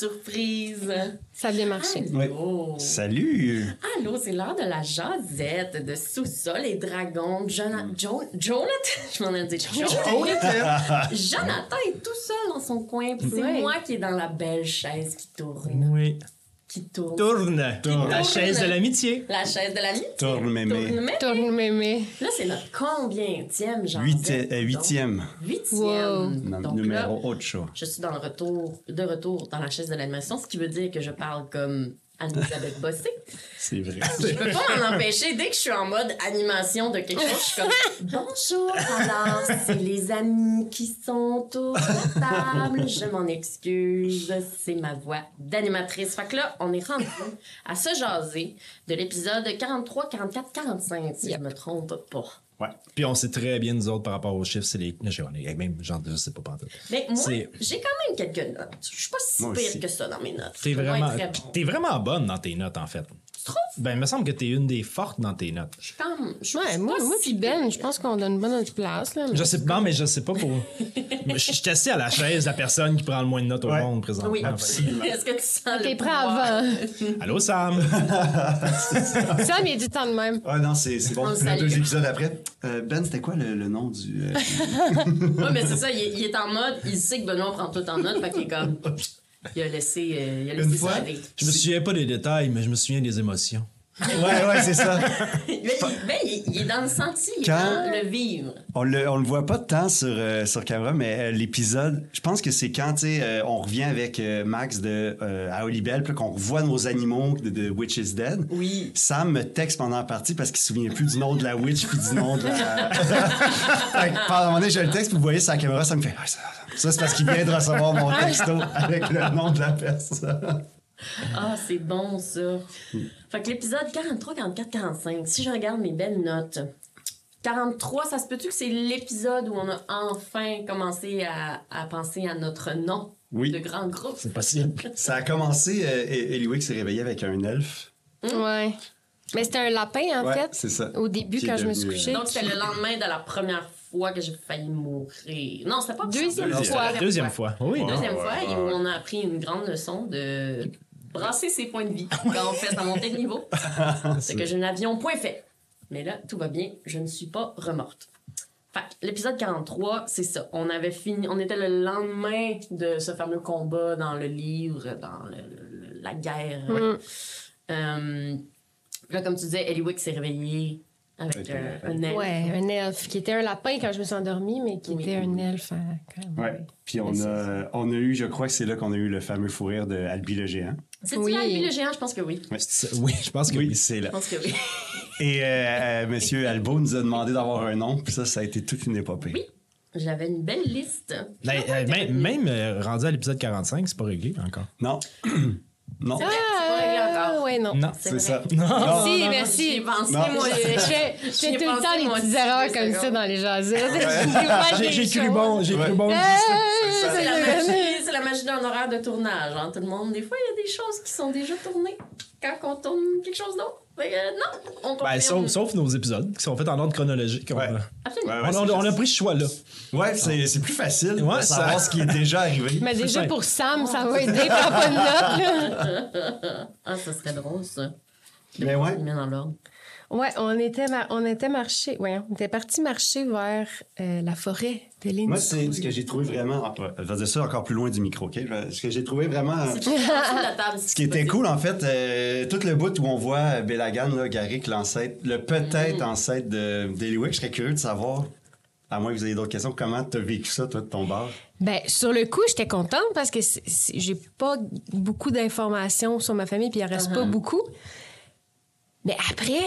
surprise. Ça a bien marché. Oui. Salut. Allô, c'est l'heure de la jasette de sous-sol et dragons. Jona- Jo- Jonathan, je m'en ai dit Jonathan. Jonathan est tout seul dans son coin. puis C'est moi qui est dans la belle chaise qui tourne. Oui. Qui tourne. Tourne. La Tourne. chaise de l'amitié. La chaise de l'ami. Tourne, mémé. Tourne, mais Tourne mémé. Là, c'est notre combienième jasette. Huit- euh, huitième. Donc, Huitième. Wow. Donc Numéro Ocho. je suis dans le retour, de retour dans la chaise de l'animation, ce qui veut dire que je parle comme Anne-Elisabeth Bossé. C'est vrai. Je peux pas m'en empêcher. Dès que je suis en mode animation de quelque chose, je suis comme Bonjour, alors, c'est les amis qui sont autour de la table. Je m'en excuse. C'est ma voix d'animatrice. Fait que là, on est rendu à se jaser de l'épisode 43, 44, 45, si je me trompe pas. Ouais. Puis on sait très bien, nous autres, par rapport aux chiffres, c'est les. On est même, genre, je sais pas, pas Mais moi, j'ai quand même quelques notes. Je suis pas si Moi pire aussi. que ça dans mes notes. T'es vraiment, t'es vraiment bonne dans tes notes, en fait. Tu trouves? Ben, il me semble que t'es une des fortes dans tes notes. Je suis comme. je suis Ouais, moi, pas moi si Ben, je pense qu'on donne une bonne place. Là, mais- Je sais pas, mais je sais pas pour. je suis assis à la chaise de la personne qui prend le moins de notes au Ouais. monde présentement. Oui, En fait. Est-ce que tu sens T'es prêt avant. Allô, Sam? Ça, mais du temps de même. Ah non, c'est c'est bon. On le deux épisodes après. Euh, ben, c'était quoi le, le nom du. euh, mais c'est ça, il est, il est en mode, il sait que Benoît prend tout en note, fait qu'il est comme. Il a laissé, euh, il a laissé Une ça fois, aller. Je me souviens pas des détails, mais je me souviens des émotions. Ouais, ouais, c'est ça. Mais il, ben, il- il est dans le senti, il est Quand- dans le vivre. On le, on le voit pas tant sur, euh, sur caméra, mais euh, l'épisode, je pense que c'est quand, euh, on revient avec Max de, à Olibel, puis qu'on revoit nos animaux de, de Witch is Dead. Oui. Sam me texte pendant la partie parce qu'il se souvient plus du nom de la witch puis du nom de la. pendant un moment donné, je le texte, puis vous voyez sa caméra, ça me fait. Ah, ça, ça, c'est parce qu'il vient de recevoir mon texto avec le nom de la personne. Ah, c'est bon, ça. Fait que l'épisode 43, 44, 45, si je regarde mes belles notes, 43, ça se peut-tu que c'est l'épisode où on a enfin commencé à, à penser à notre nom Oui. de grand groupe? C'est possible. Ça a commencé, euh, Eliwick s'est réveillé avec un elfe. Ouais. Mais c'était un lapin, en Ouais, fait. c'est ça. Au début, quand je me suis couchée. Donc, c'était le lendemain de la première fois que j'ai failli mourir. Non, c'était pas Deuxième ça. fois. La deuxième fois. Oui. Deuxième fois, et on a appris une grande leçon de brasser ses points de vie quand on fait sa montée de niveau. C'est que je n'avions point fait. Mais là, tout va bien, je ne suis pas remorte. Fait l'épisode 43, c'est ça. On avait fini, on était le lendemain de ce fameux combat dans le livre, dans le- le- la guerre. Mm. Euh, là, comme tu disais, Eliwick s'est réveillé avec euh, un- elfe. Ouais, un elfe qui était un lapin quand je me suis endormie, mais qui Oui. était un elfe. hein, quand même. Ouais. Puis on a, on a eu, je crois que c'est là qu'on a eu le fameux fou rire de Albi le géant. C'est-tu Oui. Albi le géant? Je pense que oui. C'est- Oui, je pense que Oui, oui. c'est Je là. pense que oui. Et euh, euh, Monsieur Albo nous a demandé d'avoir un nom, puis ça, ça a été toute une épopée. Oui. J'avais une belle liste. Ben, euh, même même, euh, rendu à l'épisode 45, c'est pas réglé encore. Non. non. C'est Ah. Ouais, non. Non. C'est ça. Non. Merci, merci. pensé, moi. Je fais, tout le temps des petites erreurs comme ça dans les jasettes. J'ai cru bon, j'ai cru bon. C'est la magie, c'est la magie d'un horaire de tournage, hein, tout le monde. Des fois, il y a des choses qui sont déjà tournées quand on tourne quelque chose d'autre. Fait que, euh, non, on Ben, sauf, sauf nos épisodes qui sont faits en ordre chronologique. On, Ouais. Absolument. Ouais, ouais, on, c'est on- on a pris ce choix-là. Ouais, c'est c'est plus facile Ouais, de savoir ça- ce qui est déjà arrivé. Mais déjà pour Sam, ça va aider, prends pas de notes. là. Ah, ça serait drôle, ça. Mais ouais. Il met dans l'ordre. Ouais, on était, mar- on était marché, ouais, on était parti marcher vers euh, la forêt. Moi, c'est ce que j'ai trouvé vraiment. ah, Je vais dire ça encore plus loin du micro, OK? Ce que j'ai trouvé vraiment. Ce qui était cool, en fait, euh, tout le bout où on voit euh, Belagan, là, Garrick, l'ancêtre, le peut-être ancêtre de d'Eliwick, je serais curieux de savoir, à moins que vous ayez d'autres questions, comment tu as vécu ça, toi, de ton bar? Ben, sur le coup, j'étais contente parce que j'ai pas beaucoup d'informations sur ma famille, puis il en reste pas beaucoup. Mais après,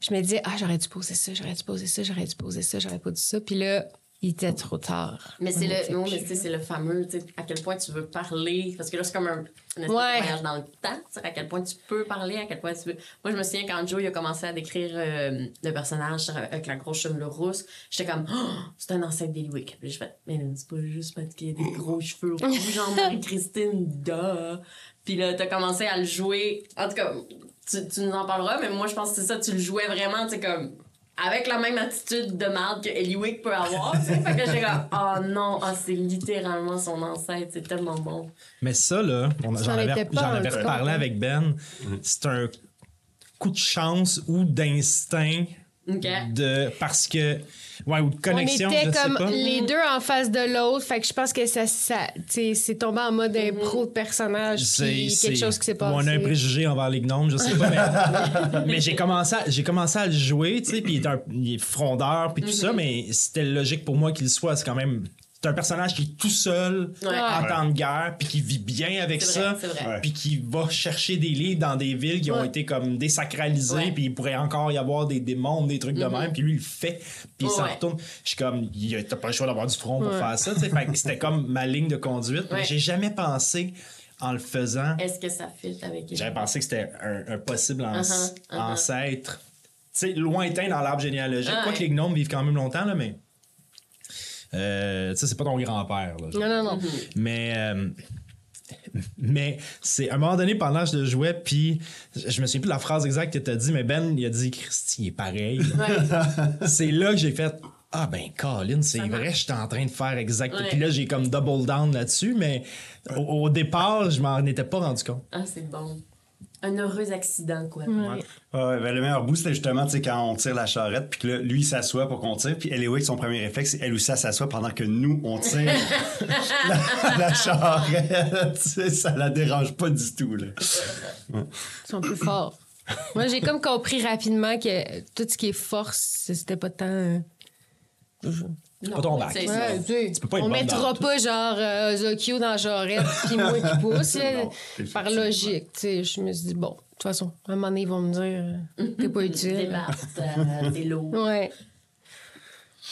je me disais, ah, j'aurais dû poser ça, j'aurais dû poser ça, j'aurais dû poser ça, j'aurais pas dit ça. Puis là, il était trop tard. Mais c'est le, non, mais c'est le fameux, tu sais, à quel point tu veux parler. Parce que là, c'est comme un, Ouais. voyage dans le temps. À quel point tu peux parler, à quel point tu veux. Moi, je me souviens quand Joe il a commencé à décrire euh, le personnage avec la grosse chevelure rousse, j'étais comme, oh, c'est un ancêtre d'Eliwick. Puis je fais, mais c'est pas juste parce qu'il y a des gros cheveux rouges, genre Marie-Christine, duh. Puis là, t'as commencé à le jouer. En tout cas, tu, tu nous en parleras, mais moi, je pense que c'est ça, tu le jouais vraiment, tu sais, comme avec la même attitude de merde que Eliwick peut avoir. tu sais. fait que j'étais comme, oh non, ah, c'est littéralement son ancêtre, c'est tellement bon. Mais ça, là, on j'en en avais, pas j'en avais reparlé avec Ben. C'est un coup de chance ou d'instinct De parce que ouais ou de connexion on je était sais comme pas. les deux en face de l'autre. Fait que je pense que ça, ça tu sais, c'est tombé en mode impro de personnage. Puis quelque chose qui s'est passé. On a un préjugé envers les gnomes, je sais pas, mais, mais j'ai commencé, à, j'ai commencé à le jouer, tu sais, puis il est, un- il est frondeur, puis tout ça, mais c'était logique pour moi qu'il soit. C'est quand même. C'est un personnage qui est tout seul Ouais. en temps de guerre, puis qui vit bien avec ça, puis qui va chercher des livres dans des villes qui ont été comme désacralisées, puis il pourrait encore y avoir des démons, des trucs de même, puis lui il le fait, puis il s'en Ouais. retourne. Je suis comme, il a- t'as pas le choix d'avoir du front pour Ouais. faire ça, c'était comme ma ligne de conduite. mais Ouais. J'ai jamais pensé en le faisant. Est-ce que ça fit avec J'avais pensé que c'était un, un possible Uh-huh, uh-huh. ancêtre. Tu sais, lointain dans l'arbre généalogique. Ah, Quoi ouais. que les gnomes vivent quand même longtemps, là, mais. Euh, tu sais, c'est pas ton grand-père. là. Non, non, non. Mais. euh, mais c'est à un moment donné pendant que je le jouais, puis je me souviens plus de la phrase exacte que tu as dit, mais Ben, il a dit Christy, il est pareil. Ouais. c'est là que j'ai fait Ah ben Colin, c'est vrai, j'étais en train de faire exact. Ouais. Puis là, j'ai comme double down là-dessus, mais au, au départ, je m'en étais pas rendu compte. Ah, c'est bon. Un heureux accident, quoi. Ouais. Ouais, ben, le meilleur bout, c'était justement tu sais, quand on tire la charrette, puis que là, lui, il s'assoit pour qu'on tire, puis Eliwick, son premier réflexe, c'est elle aussi, elle s'assoit pendant que nous, on tire la, la charrette. Tu sais, ça la dérange pas du tout. Là. Ils sont plus forts. Moi, j'ai comme compris rapidement que tout ce qui est force, c'était pas tant. euh, Non, Pas ton bac. c'est ça. Ouais, tu sais, Tu peux pas être on mettra tout. pas genre euh, Zokyo dans Jarette puis moi qui pousse là, Non, par logique. Tu sais, je me suis dit bon, de toute façon, à un moment donné ils vont me dire euh, t'es pas utile. euh, t'es lourd. Ouais.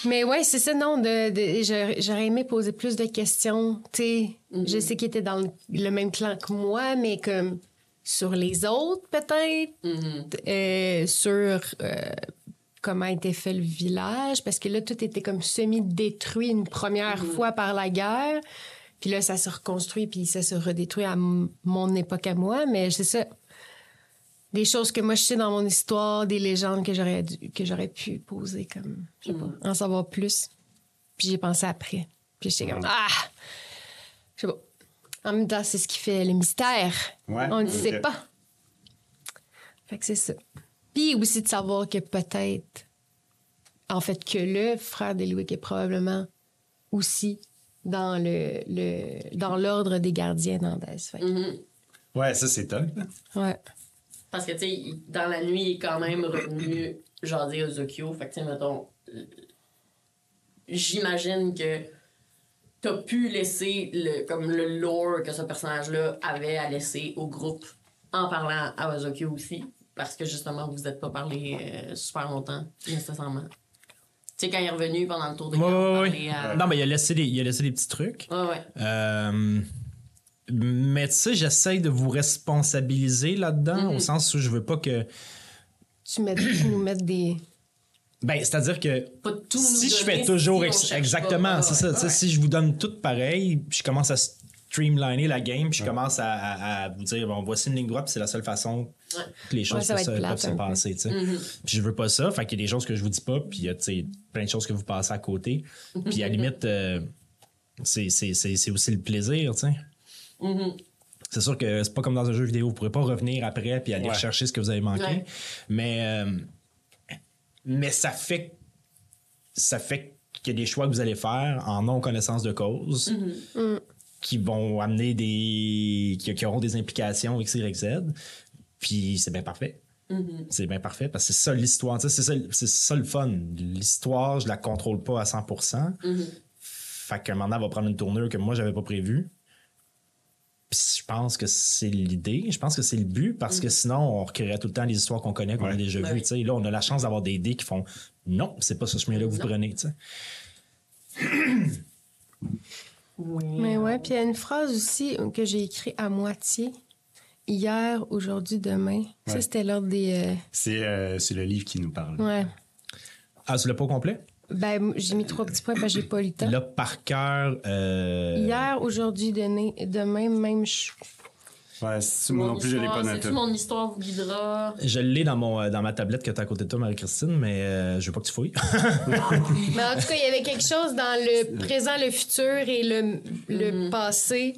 Mais ouais, c'est ça, non. De, de- j'aurais aimé poser plus de questions. Tu sais, je sais qu'il était dans le, le même clan que moi, mais comme sur les autres, peut-être. Mhm. Euh, sur euh, comment était fait le village, parce que là, tout était comme semi-détruit une première fois par la guerre. Puis là, ça se reconstruit, puis ça se redétruit à mon époque à moi. Mais c'est ça. Des choses que moi, je sais dans mon histoire, des légendes que j'aurais dû- que j'aurais pu poser, comme, je sais pas, en savoir plus. Puis j'ai pensé après. Puis j'étais comme, ah! Je sais pas. En même temps, c'est ce qui fait le mystère. Ouais, On ne sait ok. pas. Fait que c'est ça. Puis aussi de savoir que peut-être, en fait, que le frère d'Eliwick est probablement aussi dans le, le dans l'ordre des gardiens d'Andès. Mhm. Ouais, ça, c'est top. Ouais. Parce que, tu sais, dans la nuit, il est quand même revenu jaser aux Zokyo. Fait que, tu sais, mettons, j'imagine que t'as pu laisser le, comme le lore que ce personnage-là avait à laisser au groupe en parlant à Ozokyo aussi. Parce que, justement, vous n'êtes pas parlé euh, super longtemps, nécessairement. Tu sais, quand il est revenu pendant le tour de Ouais, camp, ouais, ouais. à- Non, mais il a laissé des, il a laissé des petits trucs. Ouais, ouais. Euh, mais tu sais, j'essaye de vous responsabiliser là-dedans, au sens où je veux pas que. Tu, mets, tu nous mets des. Ben, c'est-à-dire que Pas tout nous si je fais toujours. si ex- exactement, c'est ça. Si je vous donne tout pareil, je commence à streamliner la game, puis je commence à, à- à vous dire, bon, voici une ligne droite, puis c'est la seule façon que les choses Ouais, ça peuvent, se- plate peuvent se un peu. passer. tu sais. Mhm. Puis je veux pas ça, fait qu'il y a des choses que je vous dis pas, puis il y a tu sais, plein de choses que vous passez à côté. Puis à la limite, euh, c'est c'est- c'est- c'est aussi le plaisir, tu sais. Mhm. C'est sûr que c'est pas comme dans un jeu vidéo, vous pourrez pas revenir après puis aller Ouais. chercher ce que vous avez manqué. Ouais. Mais euh, mais ça fait ça fait qu'il y a des choix que vous allez faire en non connaissance de cause Mhm. Qui vont amener des qui, qui auront des implications X Y Z. Puis c'est bien parfait. Mhm. C'est bien parfait parce que c'est ça l'histoire, c'est ça, c'est ça le fun. L'histoire, je la contrôle pas à 100%. Mhm. Fait qu'un moment donné, elle va prendre une tournure que moi, j'avais pas prévue. Puis je pense que c'est l'idée, je pense que c'est le but, parce que sinon, on recréerait tout le temps les histoires qu'on connaît, qu'on a Ouais. déjà Ouais. vues. tu sais. Là, on a la chance d'avoir des idées qui font non, c'est pas ce chemin-là que vous Non. prenez. Oui. Mais ouais, puis il y a une phrase aussi que j'ai écrite à moitié. Hier, aujourd'hui, demain. Ça, c'était l'ordre des. euh, C'est euh, c'est le livre qui nous parle. Ouais. Ah, tu l'as pas au complet? Ben, j'ai mis trois petits points parce que j'ai pas eu le temps. Là, par cœur. euh, Hier, aujourd'hui, demain, demain, même. Ouais, c'est- moi non plus, je l'ai pas noté. Mon histoire vous guidera? Je l'ai dans, mon, euh, dans ma tablette que t'as à côté de toi, Marie-Christine, mais euh, je veux pas que tu fouilles. Mais en tout cas, il y avait quelque chose dans le présent, le futur et le, le passé.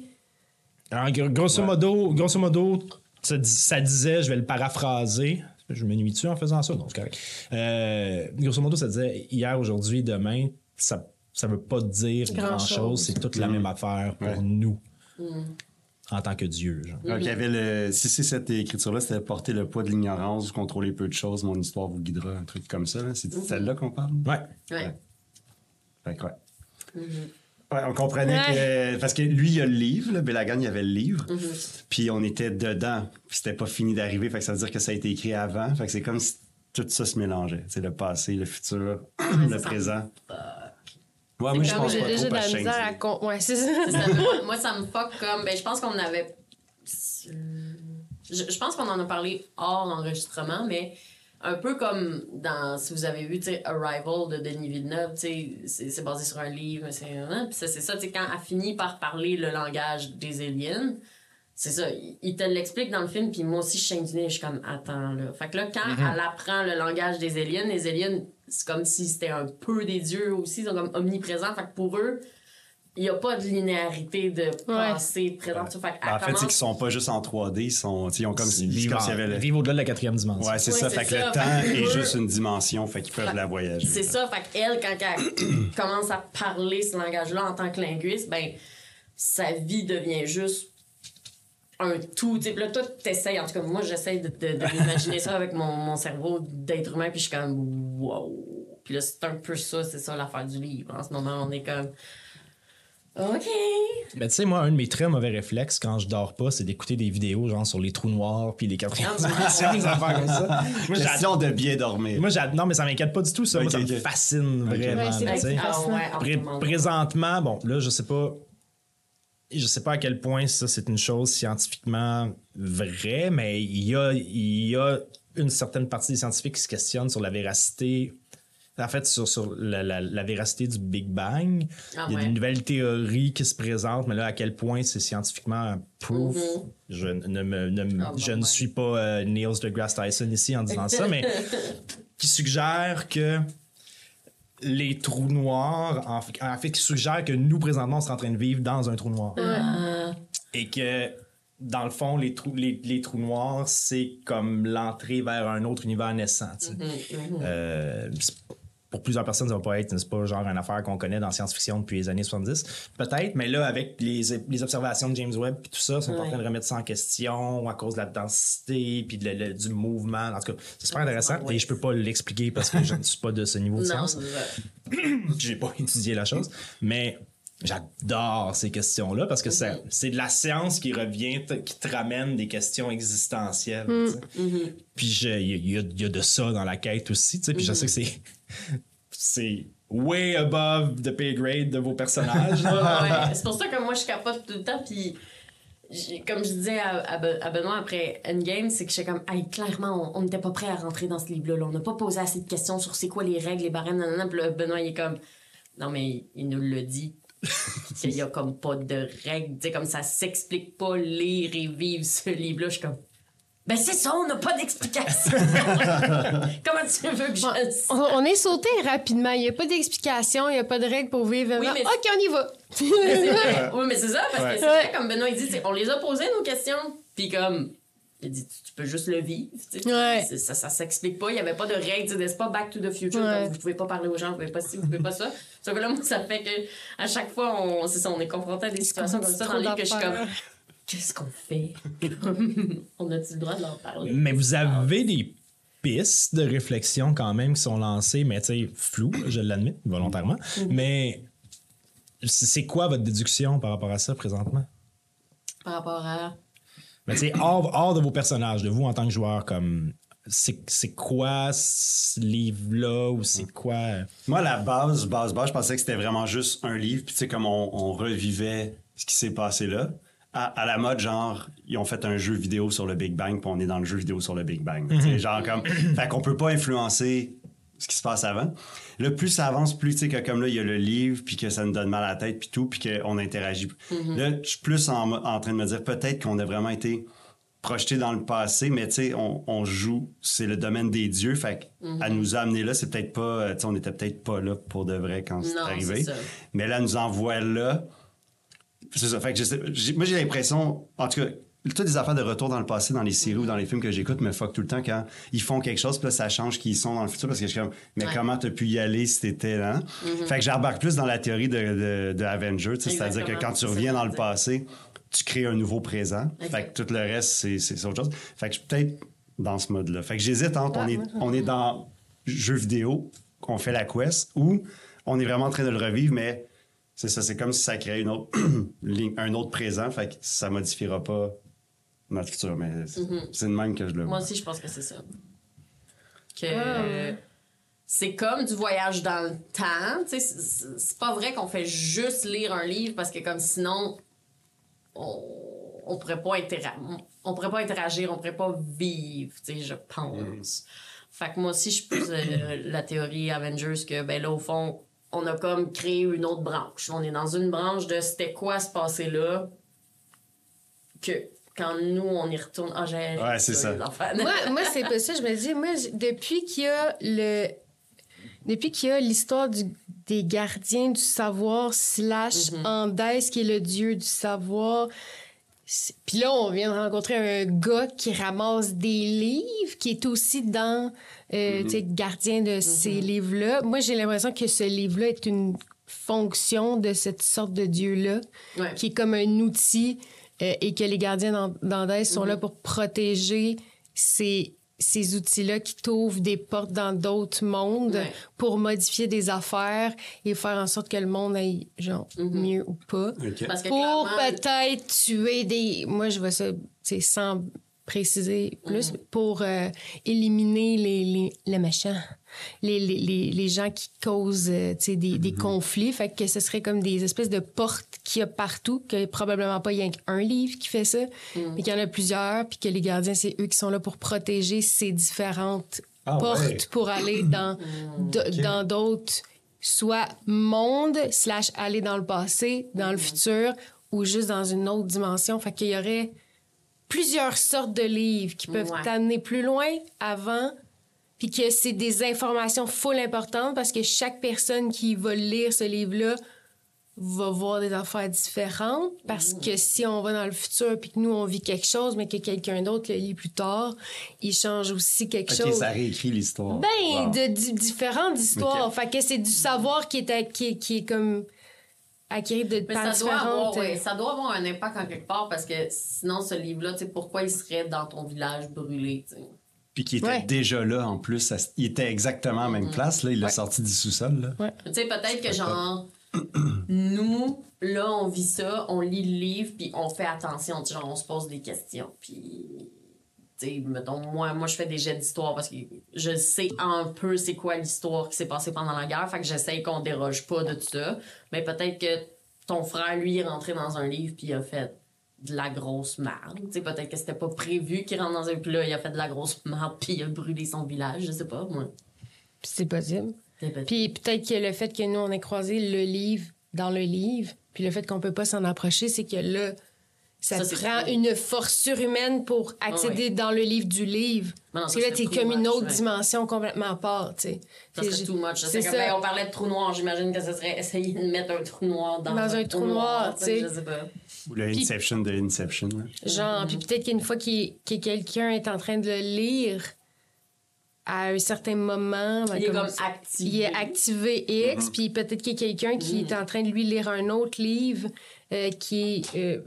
Alors, gr- grosso modo, grosso modo ça, dis- ça disait, je vais le paraphraser. Je me nuis-tu en faisant ça? Non, c'est correct. Euh, grosso modo, ça disait hier, aujourd'hui, demain, ça ça veut pas dire Grand-chose. C'est toute la même affaire pour Ouais. nous en tant que Dieu. Genre. Donc, il y avait le. Si c'est cette écriture-là, c'était porter le poids de l'ignorance, contrôler peu de choses, mon histoire vous guidera, un truc comme ça. C'est de celle-là qu'on parle? Ouais. Ouais. Fait que, ouais. Ouais, on comprenait Ouais. que. Parce que lui, il a le livre, là, Belagan, il avait le livre. Puis on était dedans. Puis c'était pas fini d'arriver. Fait que ça veut dire que ça a été écrit avant. Fait que c'est comme si tout ça se mélangeait. C'est le passé, le futur, le ça. Ouais, moi, je comme pense J'ai pas déjà trop de la misère à... Con- Ouais, c'est ça. Moi, moi, ça me fuck comme. Ben, je pense qu'on avait. Je, je pense qu'on en a parlé hors enregistrement, mais un peu comme dans. Si vous avez vu, tu sais, Arrival de Denis Villeneuve, tu sais, c'est c'est basé sur un livre, mais c'est. hein, Puis ça, c'est ça, tu sais, quand elle finit par parler le langage des aliens. C'est ça, il te l'explique dans le film, puis moi aussi, je nez, je suis comme, attends, là. Fait que là, quand elle apprend le langage des aliens, les aliens, c'est comme si c'était un peu des dieux aussi, ils sont comme omniprésents. Fait que pour eux, il n'y a pas de linéarité de passé, présent, tout ça. Fait Ben, en fait, c'est qu'ils sont pas juste en 3D, ils, sont, tu sais, ils ont comme si, le... vivre au-delà de la quatrième dimension. Ouais, c'est Ouais, ça. Fait que le temps est juste une dimension, fait qu'ils peuvent Fait- la voyager. C'est ça, fait qu'elle, quand elle commence à parler ce langage-là en tant que linguiste, ben, sa vie devient juste un tout. Tu sais, puis là, toi, t'essayes, en tout cas, moi, j'essaye de, de, de m'imaginer ça avec mon, mon cerveau d'être humain, puis je suis comme, wow. Puis là, c'est un peu ça, c'est ça l'affaire du livre. En ce moment, on est comme, OK. Ben, tu sais, moi, un de mes très mauvais réflexes quand je dors pas, c'est d'écouter des vidéos genre sur les trous noirs puis les quatrièmes dimensions, des affaires comme ça. Moi, j'ad- Question de bien dormir. moi, non, mais ça m'inquiète pas du tout, ça. Moi, Ok, ça me ok. fascine vraiment. Ouais, sais. Ah, ouais, Pré- présentement, bon, là, je sais pas. Je sais pas à quel point ça, c'est une chose scientifiquement vraie, mais il y a, il y a une certaine partie des scientifiques qui se questionnent sur la véracité. En fait, sur, sur la, la- la véracité du Big Bang. Ah, il y a ouais. des nouvelles théories qui se présentent, mais là, à quel point c'est scientifiquement proof, je, ne, me- ne Ah, je ne suis pas euh, Neil deGrasse Tyson ici en disant ça, mais qui suggère que les trous noirs, en fait, en fait, qui suggère que nous, présentement, on serait en train de vivre dans un trou noir. Et que, dans le fond, les trous, les, les trous noirs, c'est comme l'entrée vers un autre univers naissant. tu sais. Euh, pour plusieurs personnes, ça va pas être, c'est pas genre une affaire qu'on connaît dans science-fiction depuis les années 70. Peut-être, mais là, avec les, les observations de James Webb et tout ça, ils sont en Ouais. train de remettre ça en question à cause de la densité puis de le- du mouvement. En tout cas, c'est super intéressant Ouais. et je peux pas l'expliquer parce que je ne suis pas de ce niveau de Non, science. J'ai pas étudié la chose, mais j'adore ces questions-là parce que ça- c'est de la science qui revient, t- qui te ramène des questions existentielles. tu sais. Puis il y, y a- de ça dans la quête aussi, puis je sais que c'est c'est way above the pay grade de vos personnages. là. Ouais, c'est pour ça que moi je capote tout le temps puis comme je disais à, à Be- à Benoît après Endgame, c'est que j'étais comme, hey, clairement, on- n'était pas prêt à rentrer dans ce livre-là. là. On n'a pas posé assez de questions sur c'est quoi les règles, les barèmes, nanana. Puis Benoît, il est comme, non, mais il nous le dit. qu'il y a comme pas de règles. Tu sais, comme ça s'explique pas lire et vivre ce livre-là. Je suis comme, ben c'est ça, on n'a pas d'explication. Comment tu veux que je? On, on est sauté rapidement. Il n'y a pas d'explication, il n'y a pas de règles pour vivre. Oui, mais- OK, on y va. Oui, mais c'est ça, parce Ouais. que c'est vrai, comme Benoît il dit, on les a posées nos questions, puis comme. Il dit, tu, tu peux juste le vivre. Ouais. Ça, ça s'explique pas. Il n'y avait pas de règles. tu sais, C'est pas back to the future. Ouais. vous pouvez pas parler aux gens, vous pouvez pas ci, vous pouvez pas ça. Sauf que là, moi, ça fait que à chaque fois, on, c'est ça, on est confronté à des situations comme ça dans le livre que je suis comme, qu'est-ce qu'on fait? on a-tu le droit de leur parler? Mais vous avez des pistes de réflexion quand même qui sont lancées, mais tu sais, floues, je l'admets, volontairement. Mais c'est c'est quoi votre déduction par rapport à ça présentement? Par rapport à. Mais tu sais, hors, hors de vos personnages, de vous en tant que joueur, comme c'est quoi ce livre-là ou c'est quoi. Moi, la base, base, base, je pensais que c'était vraiment juste un livre, puis tu sais, comme on, on revivait ce qui s'est passé là. À, à la mode, genre, ils ont fait un jeu vidéo sur le Big Bang, puis on est dans le jeu vidéo sur le Big Bang. Tu sais, genre, comme. fait qu'on peut pas influencer ce qui se passe avant. Là, plus ça avance, plus, tu sais, que comme là, il y a le livre, puis que ça nous donne mal à la tête, puis tout, puis qu'on interagit. Là, je suis plus en, en train de me dire peut-être qu'on a vraiment été projeté dans le passé, mais tu sais, on, on joue, c'est le domaine des dieux, fait que à nous amener là, c'est peut-être pas, tu sais, on était peut-être pas là pour de vrai quand c'est arrivé. ça. Mais là, nous envoie là. C'est ça. Fait que je sais- moi, j'ai l'impression, en tout cas, toutes les affaires de retour dans le passé, dans les séries ou dans les films que j'écoute, me fuck tout le temps quand ils font quelque chose, puis là, ça change qui ils sont dans le futur parce que je suis comme, mais Ouais. comment t'as pu y aller si t'étais là? Fait que j'embarque plus dans la théorie de, de, sais, c'est-à-dire que quand tu reviens dans le passé, tu crées un nouveau présent. Fait que tout le reste, c'est, autre chose. Fait que je suis peut-être dans ce mode-là. Fait que j'hésite entre on, Ouais, est, on est dans jeu vidéo, qu'on fait la quest, ou on est vraiment en train de le revivre, mais c'est ça, c'est comme si ça créait une autre ligne- un autre présent, fait que ça modifiera pas notre futur, mais c'est c'est de même que je le vois. Moi aussi, je pense que c'est ça. Que Ouais. c'est comme du voyage dans le temps. Tu sais, c'est- pas vrai qu'on fait juste lire un livre parce que comme sinon, on, on pourrait pas interagir. On pourrait pas interagir, on pourrait pas vivre, tu sais, je pense. Fait que moi aussi, je plus euh, la théorie Avengers que, ben là, au fond, on a comme créé une autre branche. On est dans une branche de c'était quoi ce passé-là que quand nous, on y retourne. Ah, j'ai. Ouais, c'est ça. les enfants. moi, moi c'est pas ça. Je me dis, moi, depuis qu'il y a le. Depuis qu'il y a l'histoire du- des gardiens du savoir slash Andes, qui est le dieu du savoir. Puis là, on vient de rencontrer un gars qui ramasse des livres, qui est aussi dans, euh, tu sais, gardien de ces livres-là. Moi, j'ai l'impression que ce livre-là est une fonction de cette sorte de dieu-là, Ouais. qui est comme un outil euh, et que les gardiens d'An- d'Andes sont là pour protéger ces, ces outils-là qui t'ouvrent des portes dans d'autres mondes Ouais. pour modifier des affaires et faire en sorte que le monde aille, genre, mieux ou pas. Parce que Pour clairement, peut-être tuer des... Moi, je vois ça, c'est sans préciser plus, pour euh, éliminer les, les, les méchants, les, les, les, les gens qui causent euh, des, des conflits. Fait que ce serait comme des espèces de portes qu'il y a partout, que probablement pas il y a qu'un livre qui fait ça, mais qu'il y en a plusieurs, puis que les gardiens, c'est eux qui sont là pour protéger ces différentes Ah portes ouais. pour aller dans dans d'autres soit monde slash aller dans le passé, dans le futur ou juste dans une autre dimension. Fait qu'il y aurait plusieurs sortes de livres qui peuvent Ouais. t'amener plus loin avant puis que c'est des informations full importantes parce que chaque personne qui va lire ce livre-là va voir des affaires différentes parce que si on va dans le futur puis que nous on vit quelque chose mais que quelqu'un d'autre le lit plus tard, il change aussi quelque OK, chose. ça réécrit l'histoire. Ben, Wow. de, di- différentes histoires. Ok. Fait que c'est du savoir qui est, à- qui est comme acquis de Mais ça doit, avoir, ouais, ça doit avoir un impact en quelque part parce que sinon, ce livre-là, tu sais, pourquoi il serait dans ton village brûlé, tu sais? Puis qui était Ouais. déjà là en plus. ça- il était exactement à la même place. Là, il l'a sorti du sous-sol. Là. Tu sais, peut-être que genre, nous, là, on vit ça, on lit le livre, puis on fait attention, genre, on se pose des questions, puis. Tu sais, mettons, moi, moi, je fais des jets d'histoire parce que je sais un peu c'est quoi l'histoire qui s'est passée pendant la guerre, fait que j'essaye qu'on déroge pas de tout ça. Mais peut-être que ton frère, lui, est rentré dans un livre, puis il a fait de la grosse merde. Tu sais, peut-être que c'était pas prévu qu'il rentre dans un... Puis là, il a fait de la grosse merde, puis il a brûlé son village, je sais pas, moi. C'est possible. Puis peut-être que le fait que nous, on ait croisé le livre dans le livre, puis le fait qu'on peut pas s'en approcher, c'est que là, ça, prend une force surhumaine pour accéder ouais. dans le livre du livre. Non, Parce que là, t'es comme une autre ouais. dimension complètement à part, tu sais. Ça Fait serait que too much. C'est ça. ben, on parlait de trou noir. J'imagine que ce serait essayer de mettre un trou noir dans, Dans un trou noir, tu sais. Je sais pas. Ou le Inception de Inception. là. Genre, puis peut-être qu'une fois qu'il- que quelqu'un est en train de le lire, à un certain moment, ben, Il est comme activé. il est activé X, puis peut-être qu'il y a quelqu'un qui est en train de lui lire un autre livre euh, qui est euh,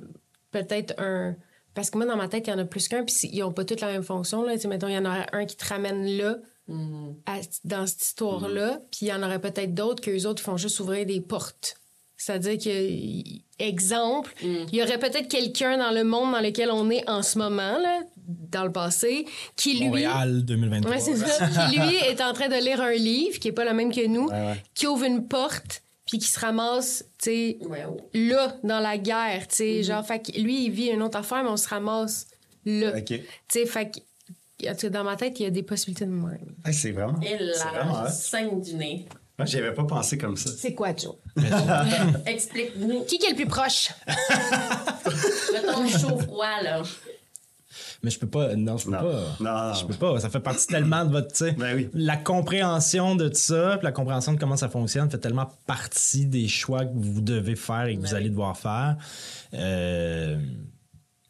peut-être un. Parce que moi, dans ma tête, il y en a plus qu'un, puis ils n'ont pas toutes la même fonction. Là. Tu sais, mettons, il y en aurait un qui te ramène là, Mhm. à- dans cette histoire-là, puis il y en aurait peut-être d'autres qu'eux autres font juste ouvrir des portes. C'est-à-dire que, exemple, il y aurait peut-être quelqu'un dans le monde dans lequel on est en ce moment, là, dans le passé, qui lui. Montréal 2023. Ouais, c'est ça. qui lui est en train de lire un livre qui est pas le même que nous, Ouais, ouais. qui ouvre une porte, puis qui se ramasse, tu sais, Ouais, là, dans la guerre, tu sais. Genre, fait que lui, il vit une autre affaire, mais on se ramasse là. OK. Tu sais, fait que en tout cas, dans ma tête, il y a des possibilités de même. Hey, c'est vraiment. Et la scène du nez. Moi, j'y avais pas pensé comme ça. C'est quoi, Joe? Explique-nous. Qui qui est le plus proche? Mettons chaud-froid, là. Mais je peux pas. Non, je peux Non. pas. Non, non. Je peux pas. Ça fait partie tellement de votre. tu sais, Ben oui. La compréhension de ça, puis la compréhension de comment ça fonctionne fait tellement partie des choix que vous devez faire et que vous Ben allez devoir faire. Euh,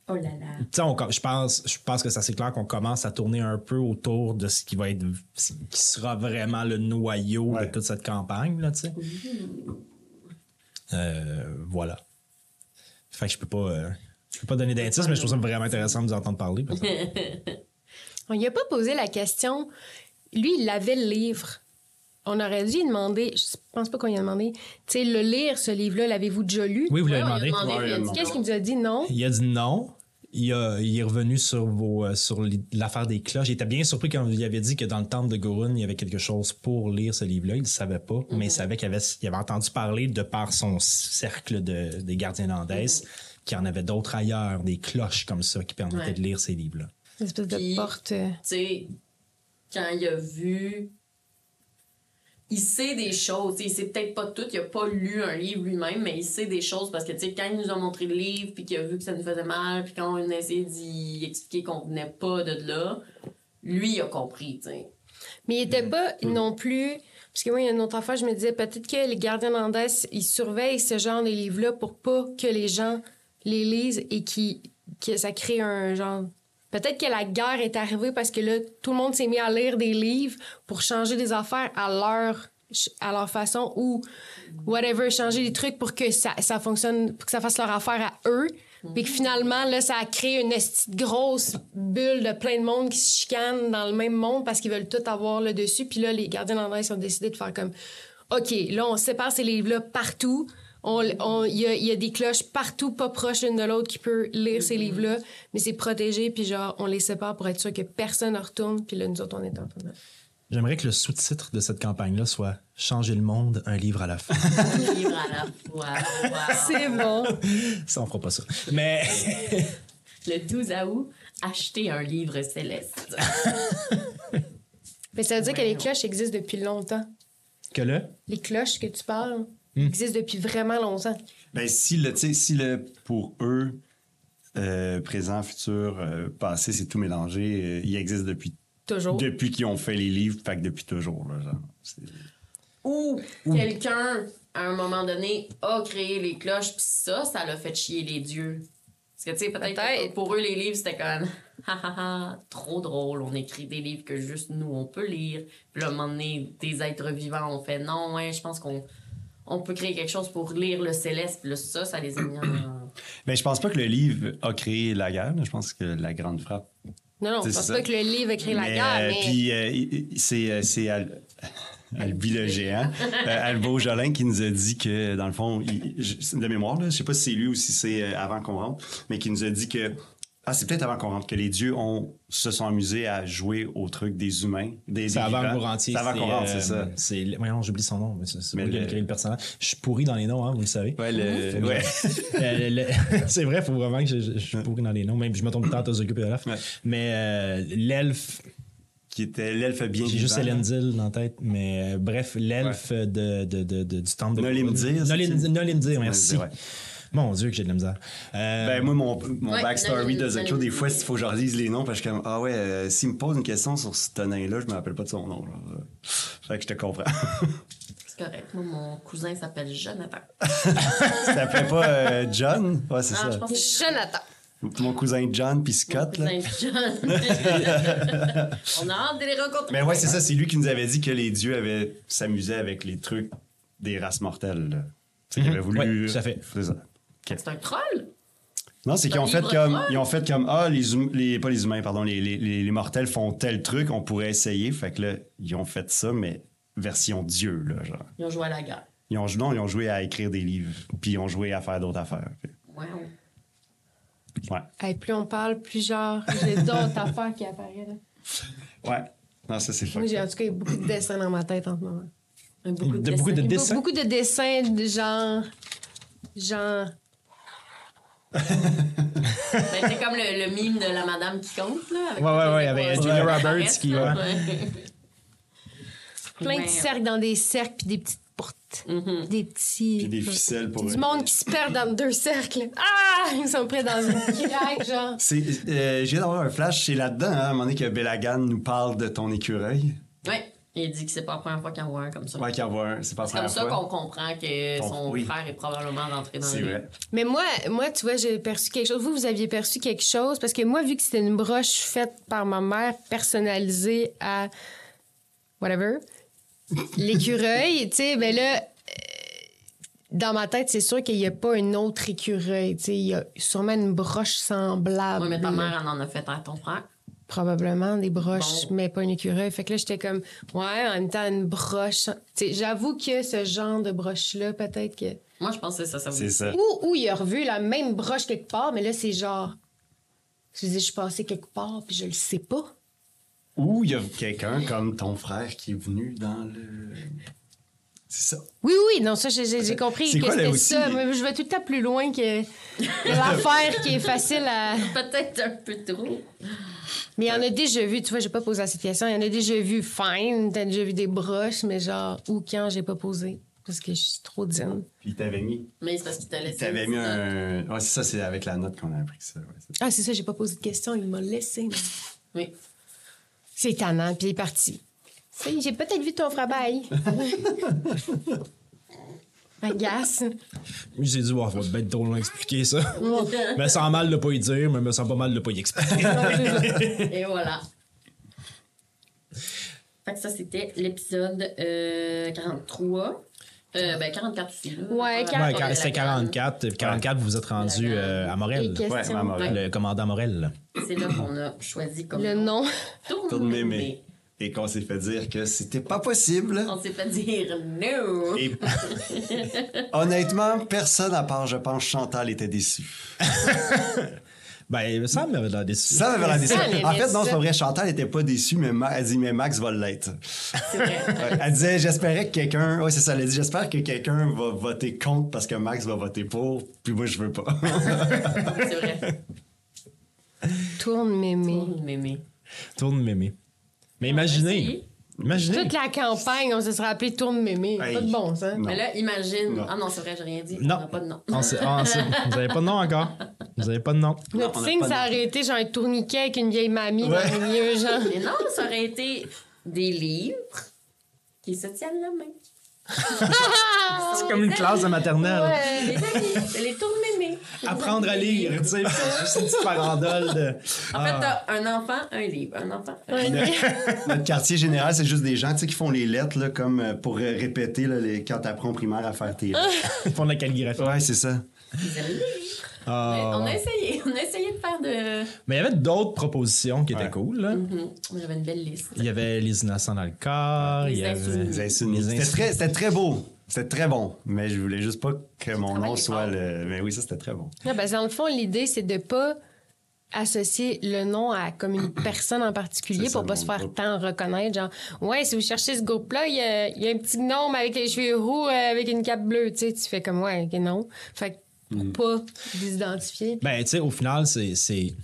Oh là là. tu sais, on je pense, je pense que ça c'est clair qu'on commence à tourner un peu autour de ce qui va être, ce qui sera vraiment le noyau Ouais. de toute cette campagne là, tu sais. Euh, voilà. Fait que je peux pas, euh, je peux pas donner d'indices, mais je trouve ça vraiment intéressant de vous entendre parler. On lui a pas posé la question. Lui, il avait le livre. On aurait dû lui demander, je pense pas qu'on lui a demandé, tu sais, le lire, ce livre-là, l'avez-vous déjà lu? Oui, vous l'avez lui demandé. demandé, Ouais, puis il a il a dit demandé. Qu'est-ce qu'il nous a dit? Non? Il a dit non. Il, a- il est revenu sur, vos, euh, sur l'affaire des cloches. Il était bien surpris quand il avait dit que dans le temple de Gorun, il y avait quelque chose pour lire ce livre-là. Il ne savait pas, mais il savait qu'il avait, il avait entendu parler de par son cercle de, des gardiens d'Andès qu'il y en avait d'autres ailleurs, des cloches comme ça qui permettaient Ouais. de lire ces livres-là. Une espèce de Puis- porte. euh, Tu sais, quand il a vu. Il sait des choses. tu sais, Il sait peut-être pas tout. Il a pas lu un livre lui-même, mais il sait des choses parce que, tu sais, quand il nous a montré le livre, puis qu'il a vu que ça nous faisait mal, puis quand on a essayé d'y expliquer qu'on venait pas de là, lui, il a compris, tu sais. Mais il était pas non plus. Parce que moi, il y a une autre affaire, je me disais peut-être que les gardiens d'Andès, ils surveillent ce genre de livres-là pour pas que les gens les lisent et qui, que ça crée un genre. Peut-être que la guerre est arrivée parce que là, tout le monde s'est mis à lire des livres pour changer des affaires à leur, façon ou whatever, changer des trucs pour que ça, ça fonctionne, pour que ça fasse leur affaire à eux. Puis que finalement, là, ça a créé une grosse bulle de plein de monde qui se chicanent dans le même monde parce qu'ils veulent tout avoir là dessus. Puis là, les gardiens d'Andrés ont décidé de faire comme OK, là, on sépare ces livres-là partout. On- on- Il y, a, il y a des cloches partout, pas proches l'une de l'autre, qui peut lire ces livres-là, mais c'est protégé, puis genre, on les sépare pour être sûr que personne ne retourne, puis là, nous autres, on est en train de... J'aimerais que le sous-titre de cette campagne-là soit Changer le monde, un livre à la fin. Un livre à la fois. Wow. C'est bon. ça, on fera pas ça. Mais Le 12 août, acheter un livre céleste. Mais ça veut dire que les cloches existent depuis longtemps. que là, Les cloches que tu parles? Existent depuis vraiment longtemps. Ben, si le, tu sais, si le, pour eux, euh, présent, futur, euh, passé, c'est tout mélangé, euh, il existe depuis, Toujours. depuis qu'ils ont fait les livres, fait que depuis toujours, là, genre. Ou quelqu'un, à un moment donné, a créé les cloches, puis ça, ça l'a fait chier les dieux. Parce que, tu sais, peut-être pour eux, les livres, c'était comme, ha ha ha, trop drôle, on écrit des livres que juste nous, on peut lire. Puis là, à un moment donné, des êtres vivants ont fait, non, ouais, je pense qu'on on peut créer quelque chose pour lire le céleste. Là, ça, ça les a mis en... Ben, je pense pas que le livre a créé la guerre, je pense que la grande frappe. Non, non, je pense ça. pas que le livre a créé la Mais, guerre, euh, mais... Puis euh, c'est euh, c'est Al- Albi le géant, Albo Jolin qui nous a dit que dans le fond, il- de mémoire, là, je sais pas si c'est lui ou si c'est avant qu'on rentre, mais qui nous a dit que ah c'est peut-être avant qu'on rentre que les dieux ont se sont amusés à jouer au truc des humains, des c'est avant vivants. que vous rentiez. C'est avant qu'on rentre, euh, c'est ça. C'est, voyons, j'oublie son nom, mais c'est, moi qui ai le- créé le personnage. Je suis pourri dans les noms, hein, vous le savez. Ouais, le, ouais. Euh, le- c'est vrai, il faut vraiment que je, je- je suis pourri dans les noms. Même je me le temps à t'occuper de. Ouais. Mais euh, l'elfe, qui était l'elfe bien j'ai juste. Elendil dans la tête. Mais euh, bref, l'elfe de, de, de, de- du temple de Nolimdir, Nolimdir, merci. Ouais. Mon Dieu, que j'ai de la misère. Euh, Ben, moi, mon, mon Ouais, backstory de The des fois, il faut que je relise les noms, parce que je suis comme, ah ouais, euh, s'il me pose une question sur ce nain-là, je me rappelle pas de son nom. genre. Fait que je te comprends. C'est correct. Moi, mon cousin s'appelle Jonathan. Tu t'appelais pas euh, John? Ouais, c'est Ah, je ça. pense que c'est Jonathan. Mon cousin John puis Scott, là. cousin John. On a hâte de les rencontrer. Mais ouais, c'est ça, c'est lui qui nous avait dit que les dieux avaient s'amusé avec les trucs des races mortelles. là. Tu sais, qu'il avait voulu. Ouais, tout à fait. C'est ça. C'est un troll? Non, c'est qu'ils ont fait comme. troll? Ils ont fait comme. Ah, les, hum- les pas les humains, pardon, les, les, les, les mortels font tel truc, on pourrait essayer. Fait que là, ils ont fait ça, mais version dieu, là, genre. Ils ont joué à la guerre. Ils ont, non, ils ont joué à écrire des livres, puis ils ont joué à faire d'autres affaires. Wow. Ouais. Hey, plus on parle, plus genre, j'ai d'autres affaires qui apparaissent. là. Ouais. Non, ça, c'est Moi, j'ai en tout cas beaucoup de dessins dans ma tête en ce moment. Beaucoup de, De- beaucoup de dessins. Dessin? Beaucoup de dessins de genre. Genre. Ben, c'est comme le, le mime de la madame qui compte, là. Avec Ouais, ouais, ouais, avec Julia Roberts qui- ouais. Plein de cercles dans des cercles puis des petites portes. Mhm. Des petits. Puis des ficelles pour Du monde qui se perd dans deux cercles. Ah! Ils sont prêts dans une craque, genre. C'est, euh, j'ai d'avoir un flash, c'est là-dedans, hein, à un moment donné que Belagan nous parle de ton écureuil. Ouais. Il dit que c'est pas la première fois qu'il en voit un comme ça. Ouais, qu'il y en voit un, c'est pas la c'est comme première ça fois. qu'on comprend que Ton- son oui. frère est probablement rentré dans C'est le vrai. Mais moi, moi, tu vois, j'ai perçu quelque chose. Vous, vous aviez perçu quelque chose? Parce que moi, vu que c'était une broche faite par ma mère, personnalisée à whatever, l'écureuil, tu sais, ben là, euh, dans ma tête, c'est sûr qu'il n'y a pas un autre écureuil. Tu sais, il y a sûrement une broche semblable. Oui, mais ta mère elle en a fait à ton frère. Probablement des broches, Bon. mais pas un écureuil. Fait que là, j'étais comme, ouais, en même temps, une broche. Tu sais, j'avoue que ce genre de broche-là, peut-être que. Moi, je pense que ça. ça vous C'est ça. Ou, ou il a revu la même broche quelque part, mais là, c'est genre. Je dis, je suis passée quelque part, puis je le sais pas. Ou il y a quelqu'un comme ton frère qui est venu dans le. C'est ça. Oui, oui, non, ça, j'ai- compris C'est que quoi, là, c'était aussi? ça. Mais je vais tout le temps plus loin que, l'affaire qui est facile à. Peut-être un peu trop. Mais il y en a déjà vu, tu vois, j'ai pas posé cette question. Il y en a déjà vu fine, t'as déjà vu des broches, mais genre, ou quand j'ai pas posé. Parce que je suis trop digne. Puis il t'avait mis. Mais c'est parce qu'il t'a laissé. Il t'avait une mis un. Ouais, c'est ça, c'est avec la note qu'on a appris ça. ouais, c'est- Ah, c'est ça, j'ai pas posé de question, il m'a laissé. mais- Oui. C'est étonnant, puis il est parti. Est, J'ai peut-être vu ton bail. Agace. J'ai dit, ça va être trop long à expliquer ça. me sent mal de pas y dire, mais me sent pas mal de pas y expliquer. Et voilà. Fait que ça, c'était l'épisode euh, 43. Euh, ben, 44 aussi. Ouais, Pas quar- la- Ouais, la- c'était 44. 44, vous vous êtes rendu euh, à Morel. Ouais, à Morel. Le commandant Morel. C'est là qu'on a choisi comme Le nom. Tourne Tourne mémé. mémé. Et qu'on s'est fait dire que c'était pas possible. On s'est fait dire no. Et honnêtement, personne à part, je pense, Chantal était déçu. Ben, ça m'avait l'air déçu. Ça m'avait l'air déçu. En fait, non, c'est pas vrai. Chantal était pas déçue, mais Ma- elle dit, mais Max va l'être. C'est vrai. Elle disait, j'espérais que quelqu'un. Ouais, c'est ça. Elle a dit, j'espère que quelqu'un va voter contre parce que Max va voter pour, puis moi, je veux pas. C'est vrai. Tourne mémé. Tourne mémé. Tourne mémé. Mais On imaginez. Imaginez. Toute la campagne, on se serait appelé Tourne mémé. Hey. Pas de bon, ça. Non. Mais là, imagine. Non. Ah non, c'est vrai, j'ai rien dit. On Non. n'a pas de nom. On sait- ah, on sait- vous avez pas de nom encore? Vous avez pas de nom? On a signe, ça aurait été genre un tourniquet avec une vieille mamie Ouais. dans le milieu, genre. Mais non, ça aurait été des livres qui se tiennent la main. C'est comme une classe de maternelle. Les amis, c'est les tournes mémés. Apprendre à lire, tu sais. C'est juste une petite farandole de. En fait, Ah. t'as un enfant, un livre. Un enfant, un livre. Notre quartier général, c'est juste des gens tu sais, qui font les lettres là, comme euh, pour répéter là, les... quand t'apprends en primaire à faire tes. Ils font de la calligraphie. Ouais, c'est ça. Ils aiment les livres. Ah. On a essayé. On a essayé faire de. Mais il y avait d'autres propositions qui étaient Ouais. cool. Là. Mhm. J'avais une belle liste. Il y avait les innocents dans le corps. Les il y avait... Les insoumis. C'était très, beau. C'était très bon. Mais je voulais juste pas que mon nom soit le. Mais oui, ça, c'était très bon. Non, ben, dans le fond, l'idée, c'est de pas associer le nom à comme une personne en particulier pour pas se faire groupe. tant reconnaître. Genre, ouais, si vous cherchez ce groupe-là, il y a, il y a un petit gnome avec les cheveux roux, euh, avec une cape bleue. Tu sais, tu fais comme, ouais, ok, non. Fait que pour Mm. pas les identifier. Ben, tu sais, au final, c'est. c'est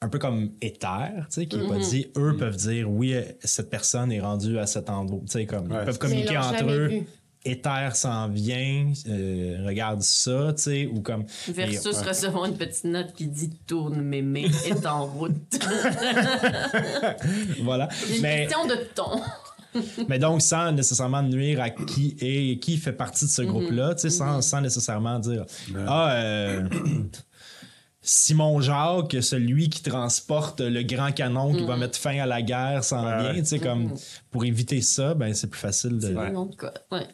un peu comme éther, tu sais, qui est pas dit, eux peuvent dire, oui, cette personne est rendue à cet endroit, tu sais, comme, Ouais. ils peuvent communiquer entre eux. vu. Éther s'en vient, euh, regarde ça, tu sais, ou comme. Versus Et- recevoir une petite note qui dit tourne mémé est en route. voilà. C'est une Mais, question de ton. mais donc, sans nécessairement nuire à qui est, qui fait partie de ce groupe-là, tu sais, sans, sans nécessairement dire, ah, euh, Simon Jacques, celui qui transporte le grand canon qui va mettre fin à la guerre, s'en Ouais, ouais. tu sais, comme, pour éviter ça, ben, c'est plus facile de. Le nom de code. Ouais.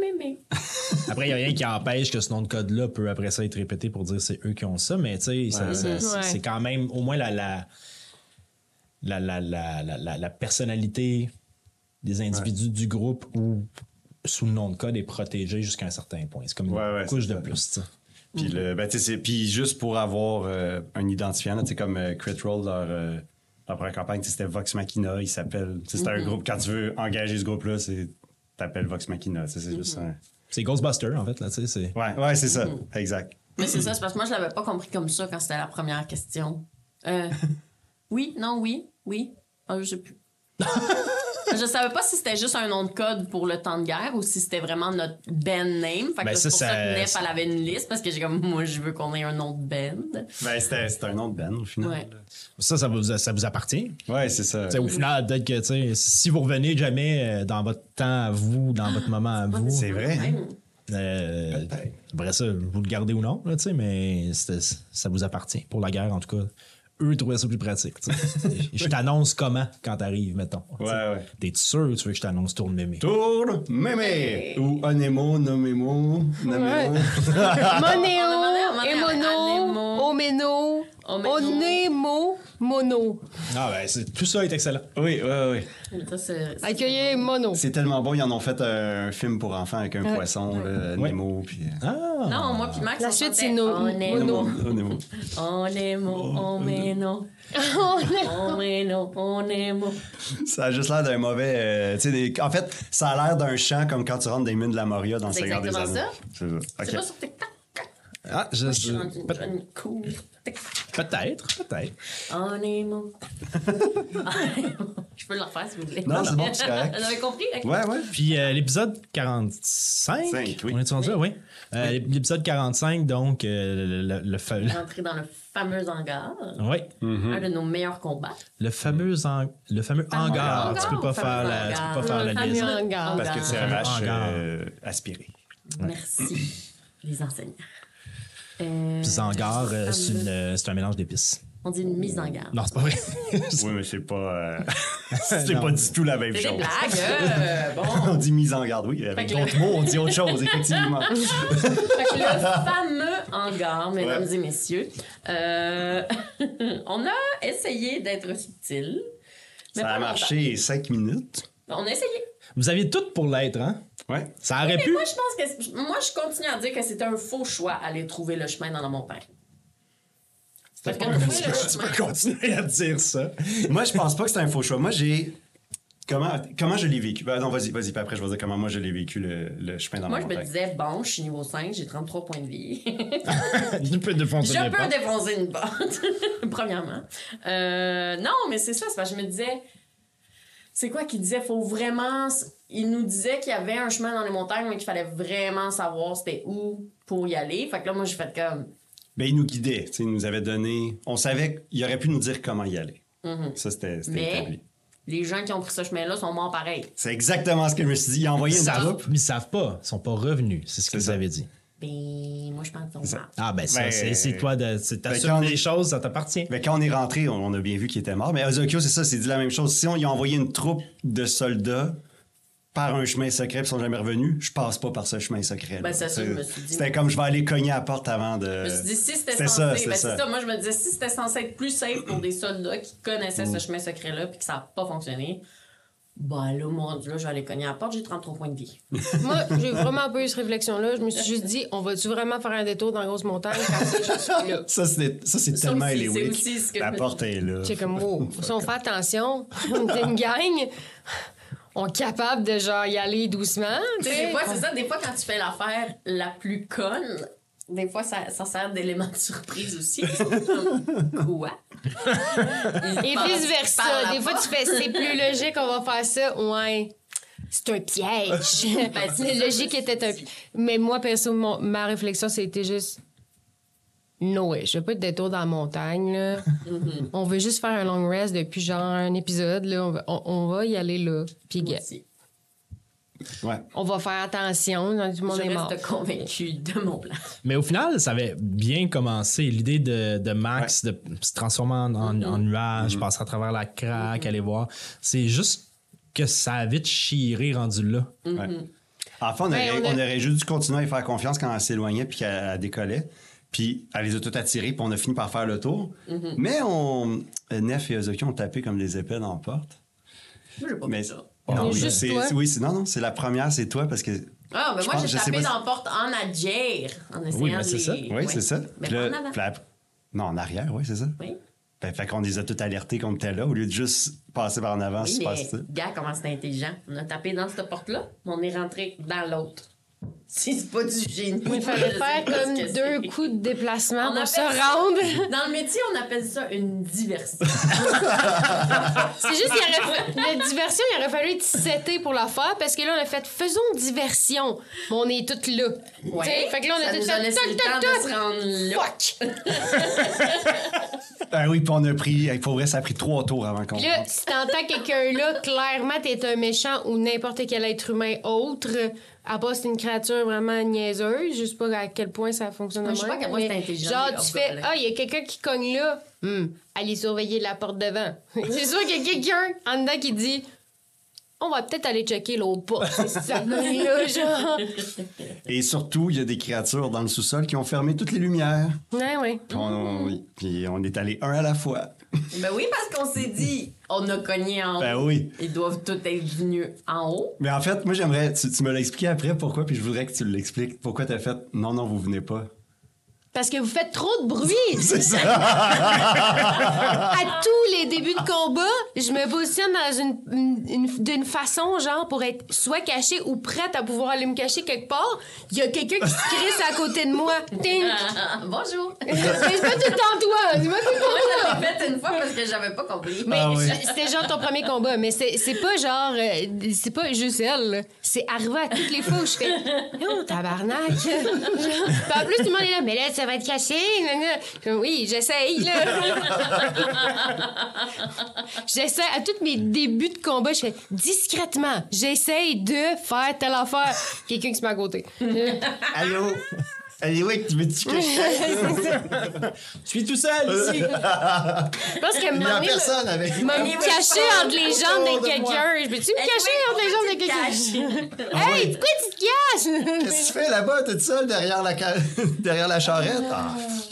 Mémé. Après, il n'y a rien qui empêche que ce nom de code-là peut après ça être répété pour dire c'est eux qui ont ça, mais tu sais, c'est Ouais. c'est quand même au moins la, la, la, la, la, la- la personnalité des individus du groupe ou sous le nom de code est protégée jusqu'à un certain point. C'est comme une Ouais, ouais, couche c'est de ça. plus. Puis, le, ben, tu sais, c'est- puis juste pour avoir euh, un identifiant, sais, comme euh, Critroll, leur, euh, leur première campagne, c'était Vox Machina, il s'appelle. C'est un groupe, quand tu veux engager ce groupe-là, c'est t'appelles Vox Machina. C'est juste un. C'est Ghostbuster, en fait, là, tu sais. c'est- Ouais, ouais, c'est ça. Exact. Mais c'est ça, c'est parce que moi, je l'avais pas compris comme ça quand c'était la première question. Euh, oui, non, oui, oui. Ah, je sais plus. je savais pas si c'était juste un nom de code pour le temps de guerre ou si c'était vraiment notre band name. Fait que Ben, c'est pour ça, ça- que Nef, elle avait une liste parce que j'ai comme, moi, je veux qu'on ait un nom de band. Ben, c'était c'était un nom de Ben, au final. Ouais. Ça, ça vous, ça vous appartient. Ouais, c'est ça. Au final, peut-être que si vous revenez jamais euh, dans votre temps à vous, dans votre moment à vous, C'est vrai. hein? Euh, après ça, vous le gardez ou non, là, tu sais, mais ça vous appartient. Pour la guerre, en tout cas, eux trouvaient ça plus pratique. je t'annonce comment quand t'arrives, mettons. Ouais, ouais. T'es sûr que tu veux que je t'annonce tourne mémé? Tourne, mémé. Ou Onemo, Nomemo, Nomemo. Ouais. On a demandé Monéo, Anémo. Oméno. Onémo, Mono. Ah, ben, c'est- tout ça est excellent. Oui, oui, oui. Ça, c'est- c'est- Accueillir Mono. C'est tellement bon, ils en ont fait un film pour enfants avec un poisson, là, Ouais. Nemo, puis... euh, Ah! Non, moi puis Max, La on suite, chantait c'est no- On est Onemo. on est mo, on est on est on est mo. Ça a juste l'air d'un mauvais... euh, tu sais, des- en fait, ça a l'air d'un chant comme quand tu rentres des mines de la Moria dans le C'est Seigneur des exactement Anneaux. ça. C'est ça. C'est OK. pas sur TikTok? Ah, je, Moi, je suis je- rendue une peut- jeune cool. peut-être, peut-être. On est mo. Je peux le refaire si vous voulez. Non, c'est bon, c'est correct. Vous avez compris? Ok. Ouais, ouais. Puis euh, l'épisode 45, Cinq, oui. on est rendu là, oui. Euh, L'épisode 45, donc, euh, le, le, fa- On est rentré dans le fameux hangar. oui, Mm-hmm. Un de nos meilleurs combats. le fameux, en- le fameux hangar. Tu peux pas faire la, tu peux pas faire Le la fameux liste. hangar. Parce que c'est un Hangar. hache Hangar. euh, aspiré. Merci, les enseignants. Euh, Puis hangar, euh, fameux- c'est une- euh, c'est un mélange d'épices. On dit une mise en garde. Non, c'est pas vrai. Oui, mais c'est pas... euh, c'est Non. pas du tout la même C'est des chose. blagues, euh, bon. On dit mise en garde, oui. Avec Fait que d'autres mots, on dit autre chose, effectivement. Fait que le fameux hangar, mesdames Ouais. et messieurs, euh, on a essayé d'être subtil. mais Ça pas a marché cinq minutes. On a essayé. Vous aviez tout pour l'être, hein? Ouais. Ça aurait Mais pu. moi, je pense que moi, je continue à dire que c'était un faux choix aller trouver le chemin dans la montagne. Parce que trouver le Tu peux continuer à dire ça. Moi, je pense pas que c'est un faux choix. Moi, j'ai. Comment, comment je l'ai vécu? Ben non, vas-y, vas-y, puis après, je vais dire comment moi je l'ai vécu le, le chemin dans Moi, la je me montagne. disais, bon, je suis niveau 5, j'ai 33 points de vie. Je peux défoncer Je peux n'importe. défoncer une porte, premièrement. Euh, non, mais c'est ça, c'est parce que je me disais, c'est quoi qu'il disait? Faut vraiment. Il nous disait qu'il y avait un chemin dans les montagnes, mais qu'il fallait vraiment savoir c'était où pour y aller. Fait que là, moi, j'ai fait comme. Ben, il nous guidait. tu sais, Il nous avait donné. On savait qu'il aurait pu nous dire comment y aller. Ça, c'était c'était Mais établi. les gens qui ont pris ce chemin-là sont morts pareil. C'est exactement ce que je me suis dit. Il a envoyé Ils une savent, troupe. mais ils savent pas. Ils sont pas revenus. C'est ce que C'est vous ça. avez dit. Ben, moi, je pense qu'ils sont morts. Ah, ben, ça, Ben, c'est toi de. ben, T'assumes quand- les choses, ça t'appartient. Ben, quand on est rentré, on, on a bien vu qu'il était mort. Mais Ozokyo, c'est ça, c'est dit la même chose. Si on y a envoyé une troupe de soldats par un chemin secret et ils sont jamais revenus, je passe pas par ce chemin secret. Ben, c'est ça, je me suis dit. C'était comme je vais aller cogner à la porte avant de. Je me suis dit, si c'était c'est censé. ça, ben, ça. ça. Moi, je me disais, si c'était censé être plus safe pour des soldats qui connaissaient Mm. ce chemin secret-là puis que ça n'a pas fonctionné, ben là, mon Dieu, là, je vais aller cogner à la porte, j'ai 33 points de vie. Moi, j'ai vraiment pas eu cette réflexion-là. Je me suis juste dit, on va-tu vraiment faire un détour dans la grosse montagne quand c'est juste là? Ça, c'est c'est tellement aussi, Eliwick. c'est aussi ce que La porte est là. J'ai comme, wow, si on fait attention, on est une gang, on est capable de genre y aller doucement. des fois, c'est ça, des fois, quand tu fais l'affaire la plus conne, des fois, ça, ça sert d'élément de surprise aussi. Quoi? Et vice-versa. Des fois, tu fais, c'est plus logique, on va faire ça. Ouais. C'est un piège. Ben, c'est logique était un. dit. Mais moi, perso, mon- ma réflexion, c'était juste. No way, je veux pas de détour dans la montagne, là. Mm-hmm. On veut juste faire un long rest depuis genre un épisode, là. On va, on- on va y aller là. Puis, On va faire attention. Tout le monde Je est mort. convaincue de mon plan. Mais au final, ça avait bien commencé. L'idée de, de Max de se transformer en, en- en nuage, passer à travers la craque, aller voir. C'est juste que ça a vite chiré rendu là. Ouais. Enfin, on aurait, Ouais, on a- on aurait juste dû continuer à y faire confiance quand elle s'éloignait puis qu'elle elle décollait. Puis elle les a toutes attirées, puis on a fini par faire le tour. Mais on, Nef et Ozokyo ont tapé comme des épées dans la porte. Moi, pas Mais fait ça. Oui, juste c'est, toi? c'est- oui, c'est, non, non, c'est la première, c'est toi parce que. Ah, mais Je moi, pense- j'ai tapé dans la porte en adjère, en essayant Oui, mais de c'est les... ça. Oui, Ouais. c'est ça. Mais Puis en avant. non, en arrière, oui, c'est ça. Oui. Ben, fait qu'on les a toutes alertés qu'on était là au lieu de juste passer par en avant. Oui, se mais passe ça. gars, comment c'est intelligent. On a tapé dans cette porte-là, mais on est rentré dans l'autre. Si c'est pas du génie. Il fallait faire comme deux coups de déplacement On pour se ça- rendre. Dans le métier, on appelle ça une diversion. C'est juste qu'il aurait fa- la diversion, il aurait fallu être seté pour la faire parce que là, on a fait faisons diversion. On est toutes là. Ouais. T'sais, Fait que là, on a ça tout nous a fait toc, le toc, temps toc. de se rendre là. Fuck! Ben oui, puis on a pris. Pour vrai, ça a pris trois tours avant qu'on. Là, si t'entends quelqu'un là, clairement, t'es un méchant ou n'importe quel être humain autre, à part c'est une créature vraiment niaiseuse, je sais pas à quel point ça fonctionne. De je sais pas à quel point c'est intelligent, Genre, tu fais, ah, il y a quelqu'un qui cogne là, Hmm, allez surveiller la porte devant. c'est sûr qu'il y a quelqu'un en dedans qui dit, on va peut-être aller checker l'autre porte. C'est ça, là, genre. Et surtout, il y a des créatures dans le sous-sol qui ont fermé toutes les lumières. Ouais, ouais. On, oui, puis on est allé un à la fois. Ben oui, parce qu'on s'est dit, on a cogné en haut. Ben oui. Ils doivent tous être venus en haut. Mais en fait, moi, j'aimerais. Tu, tu me l'as expliqué après pourquoi, puis je voudrais que tu l'expliques. Pourquoi t'as fait non, non, vous venez pas? Parce que vous faites trop de bruit. C'est ça! à tous les débuts de combat, je me positionne dans une, une- une- d'une façon, genre, pour être soit cachée ou prête à pouvoir aller me cacher quelque part. Il y a quelqu'un qui se crisse à côté de moi. Ting! Ah, bonjour. c'est pas tout le temps toi! C'est pas tout le temps Moi, toi! je l'ai fait une fois parce que j'avais pas compris. Mais Ah oui. je- c'était genre ton premier combat, mais c'est, c'est pas genre. euh, c'est pas juste elle, là. C'est arrivé à toutes les fois où je fais. Oh, tabarnak! Puis en plus, tout le monde est là, mais là, ça va être caché. Oui, j'essaye, là. J'essaie, à tous mes débuts de combat, je fais discrètement, j'essaye de faire telle affaire. Quelqu'un qui se met à côté. Allô? Allez, oui, tu veux-tu que je Je suis tout seul ici. Je pense que Il y a Mamie personne avec m'a Mamie me me caché entre les jambes de quelqu'un. Je peux-tu me cacher entre les jambes de quelqu'un? Hey, pourquoi tu te caches? Qu'est-ce que tu fais là-bas, toute seule, derrière la, derrière la charrette?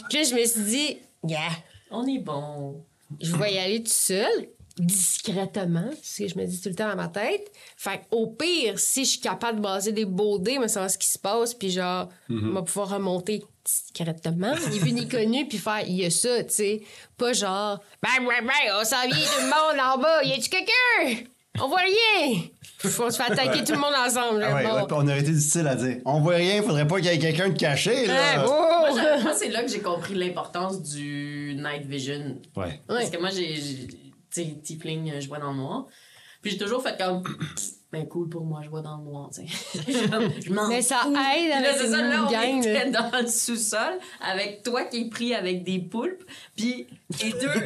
Puis là, je me suis dit, yeah, On est bon. je vais y aller tout seul, discrètement, c'est ce que je me dis tout le temps dans ma tête. Fait au pire, si je suis capable de baser des beaux dés, mais savoir ce qui se passe, puis genre, on va pouvoir remonter discrètement, ni vu ni connu, puis faire, il y a ça, tu sais. Pas genre, ben, ben, ben, on s'en vient tout le monde en bas, y a-tu quelqu'un? On voit rien! Faut se faire attaquer tout le monde ensemble, là. Ah ouais, bon. ouais, puis on aurait été difficile à dire. On voit rien, faudrait pas qu'il y ait quelqu'un de caché, là. Hein, oh! Moi, j'ai- moi, c'est là que j'ai compris l'importance du night vision. Ouais. Parce Ouais. que moi, j'ai. Tiefling, euh, je vois dans le noir. Puis j'ai toujours fait comme. Ben cool pour moi, je vois dans le noir, tu sais. Je- m'en Mais ça fous. aide avec c'est ça, là, on gang, là. était dans le sous-sol avec toi qui est pris avec des poulpes. Puis les deux,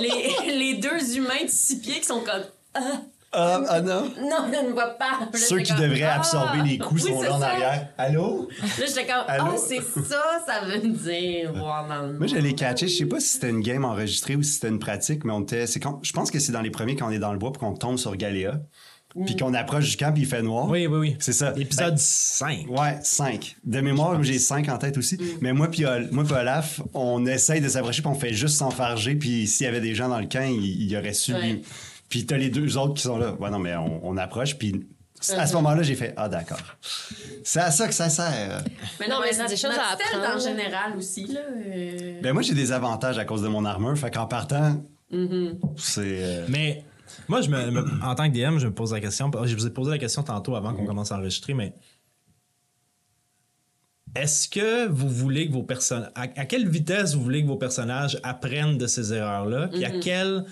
les, les deux humains de six pieds qui sont comme. Ah, Ah, ah non? non, je ne vois pas. Là, Ceux qui comme, devraient Ah! absorber les coups Oui, sont là en arrière. Allô? Là, j'étais comme, Allô? ah, c'est ça, ça veut dire dans le Moi, je l'ai catché. Je sais pas si c'était une game enregistrée ou si c'était une pratique, mais on était. C'est quand, je pense que c'est dans les premiers quand on est dans le bois puis qu'on tombe sur Galéa. Puis qu'on approche du camp puis il fait noir. Oui, oui, oui. C'est ça. Épisode 5. Ouais, 5. De mémoire, j'ai 5 en tête aussi. Mais moi puis moi puis Olaf, on essaye de s'approcher puis on fait juste s'enfarger. Puis s'il y avait des gens dans le camp, il, il aurait su. Ouais. Puis t'as les deux autres qui sont là. Ouais, non, mais on, on approche. Puis à ce moment-là, j'ai fait Ah, d'accord. C'est à ça que ça sert. Mais Non, mais c'est des choses à apprendre. en général aussi, là. euh, Ben, moi, j'ai des avantages à cause de mon armure. Fait qu'en partant, c'est. euh, Mais moi, je me, me- en tant que DM, je me pose la question. Je vous ai posé la question tantôt avant qu'on commence à enregistrer, mais est-ce que vous voulez que vos personnages. À, à quelle vitesse vous voulez que vos personnages apprennent de ces erreurs-là? Puis à quelle.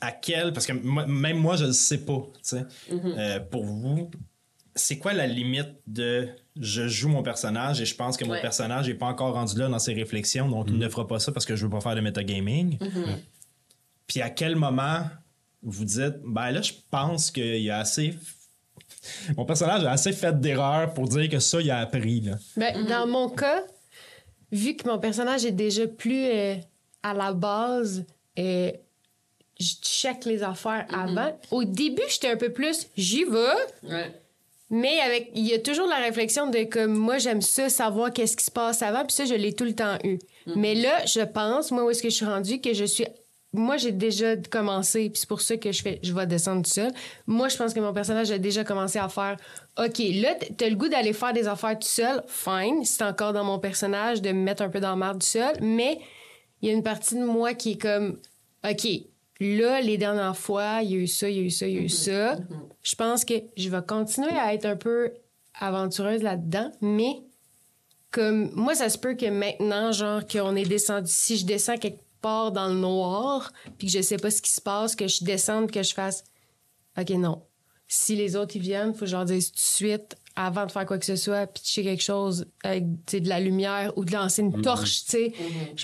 À quelle. Parce que moi- même moi, je ne sais pas. tu sais. Euh, pour vous, c'est quoi la limite de je joue mon personnage et je pense que mon Ouais. personnage n'est pas encore rendu là dans ses réflexions, donc il ne fera pas ça parce que je veux pas faire de metagaming? Puis à quel moment vous dites, ben là, je pense qu'il y a assez. Mon personnage a assez fait d'erreurs pour dire que ça, il a appris. Là. Ben, Dans mon cas, vu que mon personnage est déjà plus euh, à la base, euh, je check les affaires avant. Au début, j'étais un peu plus, j'y vais, Ouais. mais avec il y a toujours la réflexion de comme moi, j'aime ça, savoir qu'est-ce qui se passe avant, puis ça, je l'ai tout le temps eu. Mais là, je pense, moi, où est-ce que je suis rendue, que je suis. Moi, j'ai déjà commencé, puis c'est pour ça que je fais, je vais descendre tout seul. Moi, je pense que mon personnage a déjà commencé à faire OK, là, t'as le goût d'aller faire des affaires tout seul, fine. C'est encore dans mon personnage de me mettre un peu dans la merde tout seul, mais il y a une partie de moi qui est comme OK, là, les dernières fois, il y a eu ça, il y a eu ça, il y a eu ça. Je pense que je vais continuer à être un peu aventureuse là-dedans, mais comme moi, ça se peut que maintenant, genre, qu'on est descendu, si je descends quelque part dans le noir, puis que je sais pas ce qui se passe, que je descende, que je fasse, OK, non. Si les autres, ils viennent, faut que je leur dise tout de suite, avant de faire quoi que ce soit, pitcher quelque chose avec tu sais, de la lumière ou de lancer une torche, tu sais.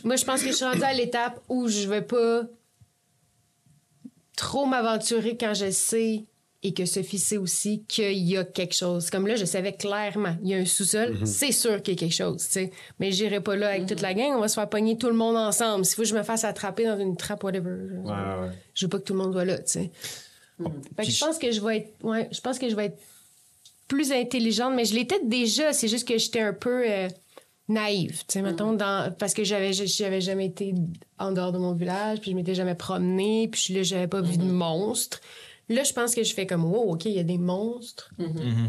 Moi, je pense que je suis rendue à l'étape où je vais pas trop m'aventurer quand je sais et que Sophie sait aussi qu'il y a quelque chose. Comme là, je savais clairement, il y a un sous-sol, c'est sûr qu'il y a quelque chose, tu sais. Mais j'irai pas là avec toute la gang, on va se faire pogner tout le monde ensemble. S'il faut que je me fasse attraper dans une trappe, whatever. Je, Ouais, ouais. je veux pas que tout le monde soit là, tu sais. Fait que Puis je pense que je vais être, ouais, je pense que je vais être plus intelligente, mais je l'étais déjà, c'est juste que j'étais un peu euh, naïve, tu sais, mettons, dans, parce que j'avais, j'avais jamais été en dehors de mon village, puis je m'étais jamais promenée, puis là, j'avais pas vu de monstres. Là, je pense que je fais comme, wow, OK, il y a des monstres,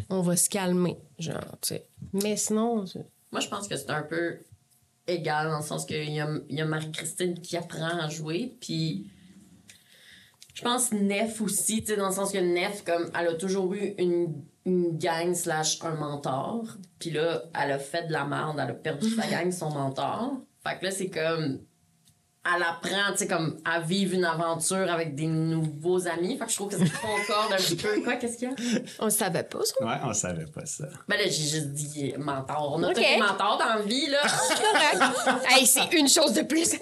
on va se calmer, genre, tu sais. Mais sinon, Moi, je pense que c'est un peu égal dans le sens qu'il y a, il y a Marie-Christine qui apprend à jouer, puis je pense Nef aussi, tu sais, dans le sens que Nef, comme, elle a toujours eu une, une gang slash un mentor, puis là, elle a fait de la merde, elle a perdu sa gang, son mentor. Fait que là, c'est comme, elle apprend, tu sais, comme, à vivre une aventure avec des nouveaux amis. Fait que je trouve que ça concorde un petit peu. Quoi, qu'est-ce qu'il y a? on savait pas ça. Ouais, on savait pas ça. Ben là, j'ai juste dit mentor. On a tous des mentors dans la vie, là. Correct. hey, c'est une chose de plus.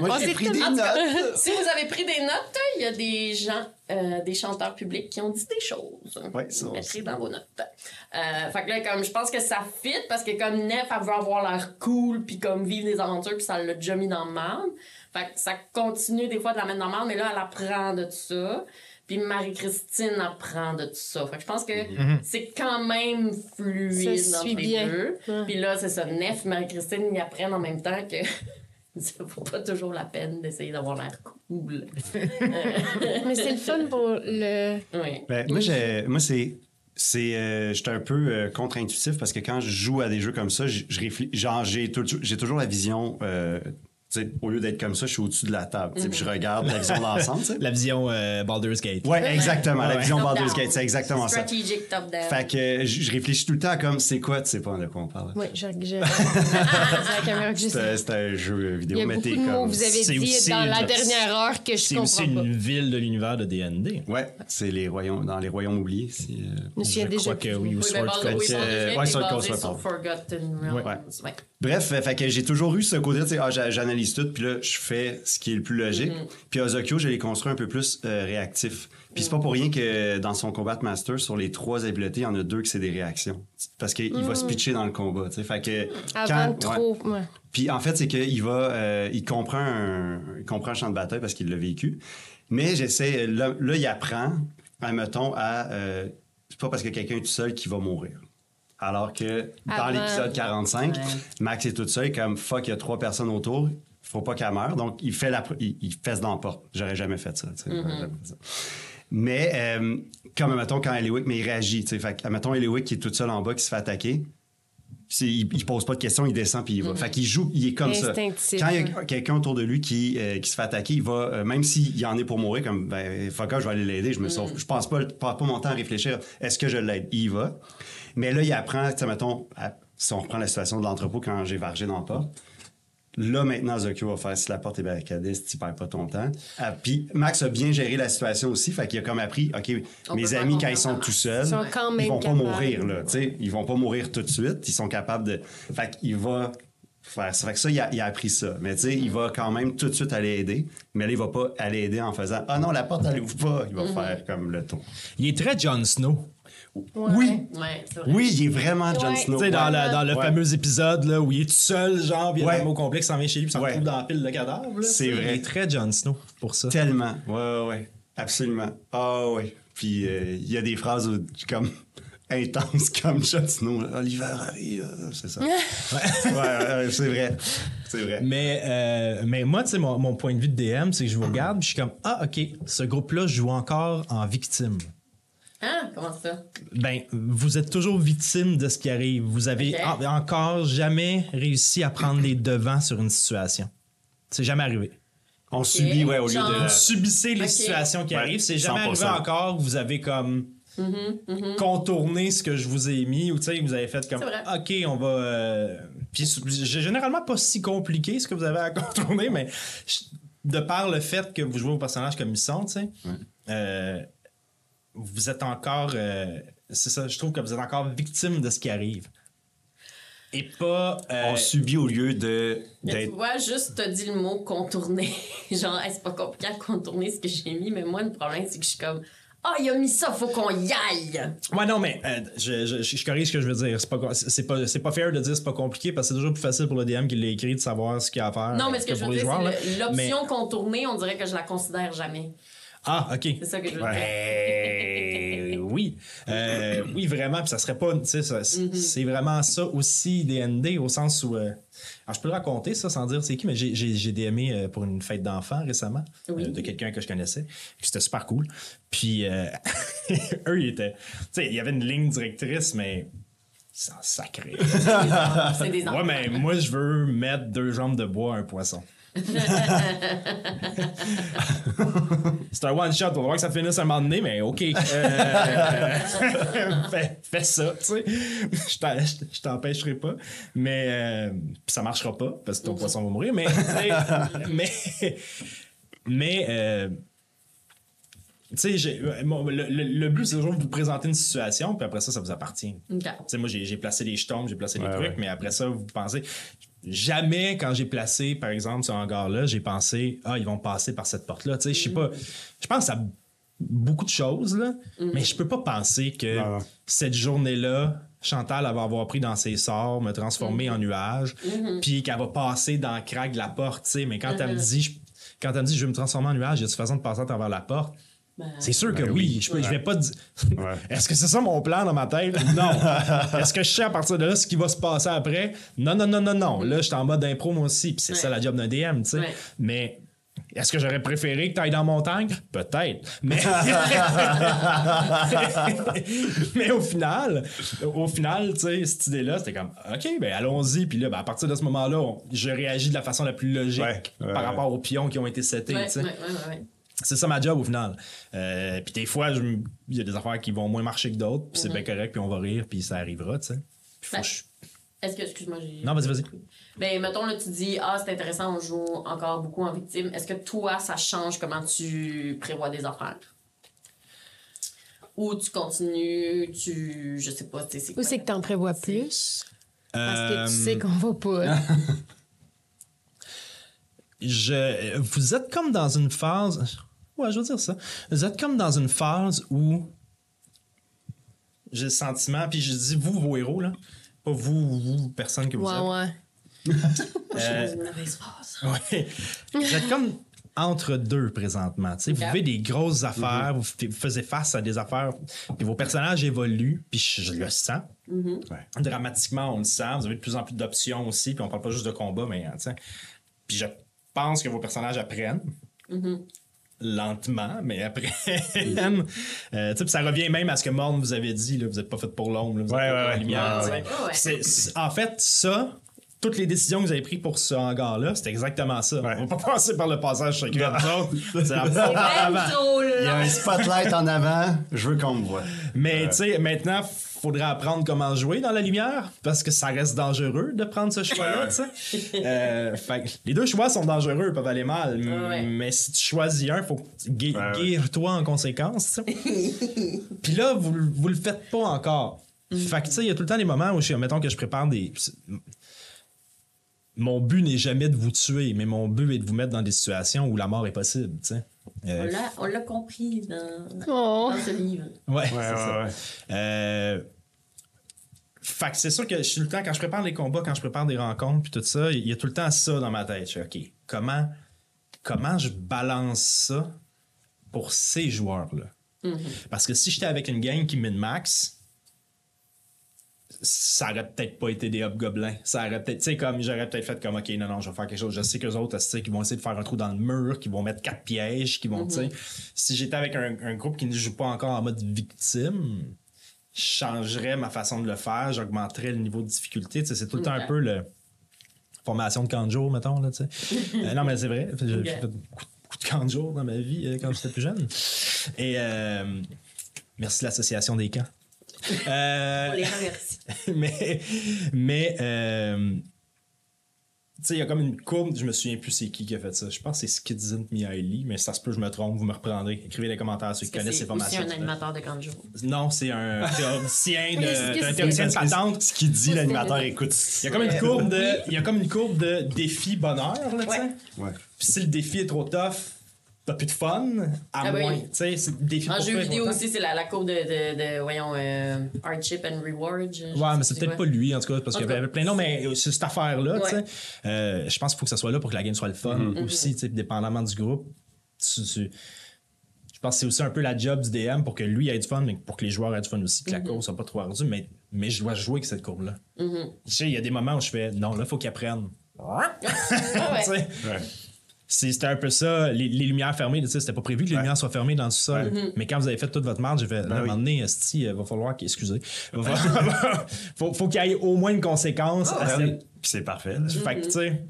Moi, j'ai pris des notes. si vous avez pris des notes, il y a des gens, euh, des chanteurs publics qui ont dit des choses. Ouais, ça, Vous mettrez dans vos notes. Euh, fait que là, comme, je pense que ça fit parce que comme Nef, elle veut avoir l'air cool puis comme vivre des aventures puis ça l'a déjà mis dans le marde. Fait que ça continue des fois de la mettre dans le marde, mais là, elle apprend de tout ça. Puis Marie-Christine apprend de tout ça. Fait que je pense que c'est quand même fluide Ça entre suit les bien. deux. Puis là, c'est ça, Nef, Marie-Christine, ils apprennent en même temps que ça vaut pas toujours la peine d'essayer d'avoir l'air cool. Mais c'est le fun pour le. oui. Ben, moi, j'ai, moi, c'est, c'est, euh, j'étais un peu euh, contre-intuitif parce que quand je joue à des jeux comme ça, je, je réfléchis, genre, j'ai, j'ai toujours la vision, euh, au lieu d'être comme ça, je suis au-dessus de la table, je regarde la vision d'ensemble. La vision euh, Baldur's Gate. Ouais, exactement, la Ouais. vision Top Baldur's down. Gate, c'est exactement ça. Strategic top down. Fait que euh, je, réfléchis tout le temps comme, c'est quoi, tu sais pas de quoi on parle. Oui, je. je... c'est un jeu vidéo, Il y a mais beaucoup t'es de mots comme... que vous avez c'est dit aussi dans la une- dernière heure que je C'est comprends aussi pas. une ville de l'univers de D&D. Ouais, c'est les royaumes, dans les royaumes oubliés. euh, Je déjà crois que oui, ou oui, mais Sword Coast. oui, euh, Sword Coast. Forgotten Realms. Bref, euh, fait que j'ai toujours eu ce côté, ah, j'a- j'analyse tout, puis là, je fais ce qui est le plus logique. Puis Ozokyo, je l'ai construit un peu plus euh, réactif. Puis c'est pas pour rien que dans son Combat Master, sur les trois habiletés, il y en a deux que c'est des réactions. Parce qu'il va se pitcher dans le combat, tu sais. Fait que... Avant quand- ouais. trop. ouais. Puis en fait, c'est qu'il va, euh, il comprend un, il comprend un champ de bataille parce qu'il l'a vécu. Mais j'essaie, là, là, il apprend, admettons, à, euh, c'est pas parce que quelqu'un est tout seul qu'il va mourir. Alors que dans l'épisode 45, Ouais. Max est tout seul, comme fuck, il y a trois personnes autour, faut pas qu'elle meure. Donc il fait la, il, il fesse dans la porte. J'aurais jamais fait ça. ça. Mais euh, comme mettons quand Eliwick, mais il réagit. tu sais. Fait que, mettons Eliwick qui est toute seule en bas, qui se fait attaquer. Il, il pose pas de questions, il descend puis il va. Fait qu'il joue, il est comme ça. Quand il y a quelqu'un autour de lui qui, euh, qui se fait attaquer, il va, euh, même s'il y en est pour mourir, comme ben, fuck je vais aller l'aider, je me sauve. Je passe pas, pas mon temps à réfléchir, est-ce que je l'aide? Il va. Mais là, il apprend, tu mettons, à- si on reprend la situation de l'entrepôt quand j'ai vargé dans la porte. Là, maintenant, Zokyo va faire si la porte est barricadée, si tu perds pas ton temps. Ah, Puis Max a bien géré la situation aussi, fait qu'il a comme appris, OK, On mes amis, quand ils sont tout seuls, Ils sont quand même ils vont pas mourir, là. Tu sais, ils vont pas mourir tout de suite. Ils sont capables de. Fait qu'il va faire ça. Fait que ça, il a, il a appris ça. Mais tu sais, il va quand même tout de suite aller aider. Mais là, il va pas aller aider en faisant Ah non, la porte, elle ouvre pas. Il va faire comme le tour. Il est très Jon Snow. Oui, Ouais, c'est vrai. oui, il est vraiment Jon Ouais. Snow. Tu sais, dans, dans le Ouais. fameux épisode là, où il est tout seul, genre, puis il y a mot complexe, s'en vient chez lui, puis s'en Ouais. retrouve dans la pile de cadavres. là. C'est Il vrai. est très Jon Snow pour ça. Tellement. Ouais, ouais, ouais. Absolument. Ah, ouais. Puis euh, il y a des phrases où- comme intenses comme Jon Snow. là. Oliver arrive. euh, C'est ça. ouais, ouais, ouais, c'est vrai. C'est vrai. Mais, euh, mais moi, tu sais, mon, mon point de vue de DM, c'est que je vous regarde, puis je suis comme, ah, OK, ce groupe-là joue encore en victime. Hein? Comment ça? Ben, vous êtes toujours victime de ce qui arrive. Vous avez en- encore jamais réussi à prendre les devants sur une situation. C'est jamais arrivé. On subit, ouais, au lieu Genre- de. Vous subissez les situations qui Ouais, arrivent. C'est jamais 100%. arrivé encore vous avez comme contourner ce que je vous ai mis ou tu sais, vous avez fait comme. OK, on va. euh, Puis j'ai généralement pas si compliqué ce que vous avez à contourner, mais je- de par le fait que vous jouez vos personnages comme ils sont, tu sais, euh, vous êtes encore. euh, c'est ça, je trouve que vous êtes encore victime de ce qui arrive. Et pas. euh, On subit au lieu de Mais tu vois, juste t'as dit le mot contourner. Genre, Hey, c'est pas compliqué à contourner ce que j'ai mis, mais moi, le problème, c'est que je suis comme, ah, il a mis ça, faut qu'on y aille. Ouais, non, mais euh, je, je, je corrige ce que je veux dire. C'est pas, c'est pas, c'est pas fair de dire c'est pas compliqué parce que c'est toujours plus facile pour le DM qui l'a écrit de savoir ce qu'il y a à faire. Non, mais ce que, je veux dire, c'est l'option contourner, on dirait que je la considère jamais. Ah, ok. C'est ça que je veux dire. Oui. Euh, oui, vraiment. Puis ça serait pas. tu sais, ça- Mm-hmm. C'est vraiment ça aussi, DND, au sens où. euh, alors, je peux le raconter, ça, sans dire c'est qui, mais j'ai- DMé euh, pour une fête d'enfants récemment, Oui. euh, de quelqu'un que je connaissais. C'était super cool. Puis, eux, ils étaient. Tu sais, il y avait une ligne directrice, mais. C'est sacré. C'est des enfants. Ouais, mais moi, je veux mettre deux jambes de bois à un poisson. C'est un one-shot. On va voir que ça finisse à un moment donné, mais OK. Euh, fais, fais ça, tu sais. Je t'empêcherai pas. Mais euh, ça marchera pas parce que ton poisson va mourir. Mais, mais, mais euh, tu sais, euh, le, le- le but, c'est toujours de vous présenter une situation, puis après ça, ça vous appartient. Tu sais, moi, j'ai placé des jetons, j'ai placé des Ouais, trucs, ouais. mais après ça, vous pensez. Jamais, quand j'ai placé, par exemple, ce hangar-là, j'ai pensé, ah, ils vont passer par cette porte-là. Tu sais, je sais pas. Je pense à beaucoup de choses, là, mais je peux pas penser que cette journée-là, Chantal, elle va avoir pris dans ses sorts, me transformer en nuage, puis qu'elle va passer dans le crack de la porte, tu sais. Mais quand elle me dit, je- quand elle me dit, je vais me transformer en nuage, il y a une façon de passer à travers la porte. Ben, C'est sûr que Ben oui. oui. Je, peux- je vais pas dire. Ouais. Est-ce que c'est ça mon plan dans ma tête? Non. Est-ce que je sais à partir de là ce qui va se passer après? Non, non, non, non, non. Là, je suis en mode impro moi aussi. Puis c'est Ouais. ça la job d'un DM, tu sais. Ouais. Mais est-ce que j'aurais préféré que tu ailles dans montagne? Peut-être. Mais... Mais au final, au final, tu sais, cette idée-là, c'était comme, OK, ben allons-y. Puis là, ben, à partir de ce moment-là, on- je réagis de la façon la plus logique Ouais, ouais, par ouais. rapport aux pions qui ont été setés, ouais, C'est ça ma job au final. Euh, puis des fois, il y a des affaires qui vont moins marcher que d'autres, puis c'est bien correct, puis on va rire, puis ça arrivera, tu sais. Ben, je- Est-ce que, excuse-moi, j'ai. Non, vas-y, vas-y. Ben, mettons, là, tu dis, ah, c'est intéressant, on joue encore beaucoup en victime. Est-ce que toi, ça change comment tu prévois des affaires? Ou tu continues, tu. Je sais pas, tu sais, c'est Ou c'est que t'en prévois plus? Parce que tu Euh, sais qu'on va pas. je, vous êtes comme dans une phase. Ouais, je veux dire ça. Vous êtes comme dans une phase où j'ai le sentiment, puis je dis vous, vos héros, là. Pas vous, vous, personne que vous Ouais, êtes. ouais. Je suis Euh, dans une mauvaise phase. Ouais. Vous êtes comme entre deux présentement. tu sais. Vous vivez des grosses affaires, vous f- vous faisiez face à des affaires, puis vos personnages évoluent, puis je, je le sens. Ouais. Dramatiquement, on le sent. Vous avez de plus en plus d'options aussi, puis on parle pas juste de combat, mais sais. Puis je pense que vos personnages apprennent. Lentement, mais apprennent. Euh, sais, puis ça revient même à ce que Morne vous avait dit. Là, vous n'êtes pas fait pour l'ombre, êtes Ouais, pour ouais, la ouais. lumière. En fait, ça, toutes les décisions que vous avez prises pour ce hangar-là, c'est exactement ça. Ouais. On va pas passer par le passage chacun. C'est Il y a un spotlight en avant, je veux qu'on me voit. Mais tu sais, maintenant, faudrait apprendre comment jouer dans la lumière parce que ça reste dangereux de prendre ce choix-là. Euh, les deux choix sont dangereux, peuvent aller mal. Ouais. Mais si tu choisis un, faut que tu gu- Ouais, ouais. guire-toi en conséquence. Puis là, vous, vous le faites pas encore. Fait que tu sais, il y a tout le temps des moments où, je, mettons que je prépare des. Mon but n'est jamais de vous tuer, mais mon but est de vous mettre dans des situations où la mort est possible, tu sais. On Euh, l'a- On l'a compris dans, Oh. dans ce livre. ouais, Ouais, c'est ouais, ça. ouais. Euh, fait que c'est sûr que je suis le temps, quand je prépare les combats, quand je prépare des rencontres, puis tout ça, il y a tout le temps ça dans ma tête. Je OK, comment, comment je balance ça pour ces joueurs-là? Parce que si j'étais avec une gang qui min-max, ça aurait peut-être pas été des hobgoblins. Ça aurait peut-être, tu sais, comme j'aurais peut-être fait comme, OK, non, non, je vais faire quelque chose. Je sais qu'eux autres, tu sais, qu'ils vont essayer de faire un trou dans le mur, qu'ils vont mettre quatre pièges, qu'ils vont, tu sais. Si j'étais avec un, un groupe qui ne joue pas encore en mode victime, je changerais ma façon de le faire, j'augmenterais le niveau de difficulté. Tu sais, c'est tout le temps un peu le formation de camp de jour, mettons, là, tu sais. Euh, non, mais c'est vrai. J'ai fait beaucoup, de camp de jour dans ma vie euh, quand j'étais plus jeune. Et, euh, Merci l'association des camps. Euh, On les remercie. mais, mais euh, tu sais, il y a comme une courbe, je me souviens plus c'est qui qui a fait ça. Je pense que c'est Skidzint Mihaly, mais ça se peut, je me trompe, vous me reprendrez. Écrivez des commentaires ceux qui connaissent ces C'est formations. un animateur de grande jour. Non, c'est un théoricien de, c'est- un c'est- théoricien de c'est- patente. Ce qu'il dit, l'animateur écoute. Il y a comme une courbe de, il y a comme une courbe de défi bonheur, là, tu sais. Ouais. Ouais. Puis si le défi est trop tough, t'as plus de fun, à Ah oui. moins. Tu sais, défi En pour jeu vidéo aussi, c'est la, la courbe de, de, de, voyons, euh, Hardship and Reward. Ouais, mais c'est peut-être pas lui, en tout cas, parce qu'il y avait plein de noms, mais c'est cette affaire-là, tu sais. Euh, je pense qu'il faut que ça soit là pour que la game soit le fun aussi, tu sais, dépendamment du groupe. Tu- tu- je pense que c'est aussi un peu la job du DM pour que lui ait du fun, mais pour que les joueurs aient du fun aussi, que la courbe soit pas trop ardue, mais, mais je dois jouer avec cette courbe-là. Tu sais, il y a des moments où je fais, non, là, il faut qu'ils apprennent. Ah Tu ouais. sais, Ouais. C'était un peu ça, les, les lumières fermées, tu sais, c'était pas prévu que les Ouais. lumières soient fermées dans tout ça. Mais quand vous avez fait toute votre marge, j'ai fait, un Ben oui. moment donné, esti, euh, va falloir qu'il, excusez, va falloir- faut, faut qu'il y ait au moins une conséquence à Ah, oui. Puis c'est parfait. là. fait que, tu sais,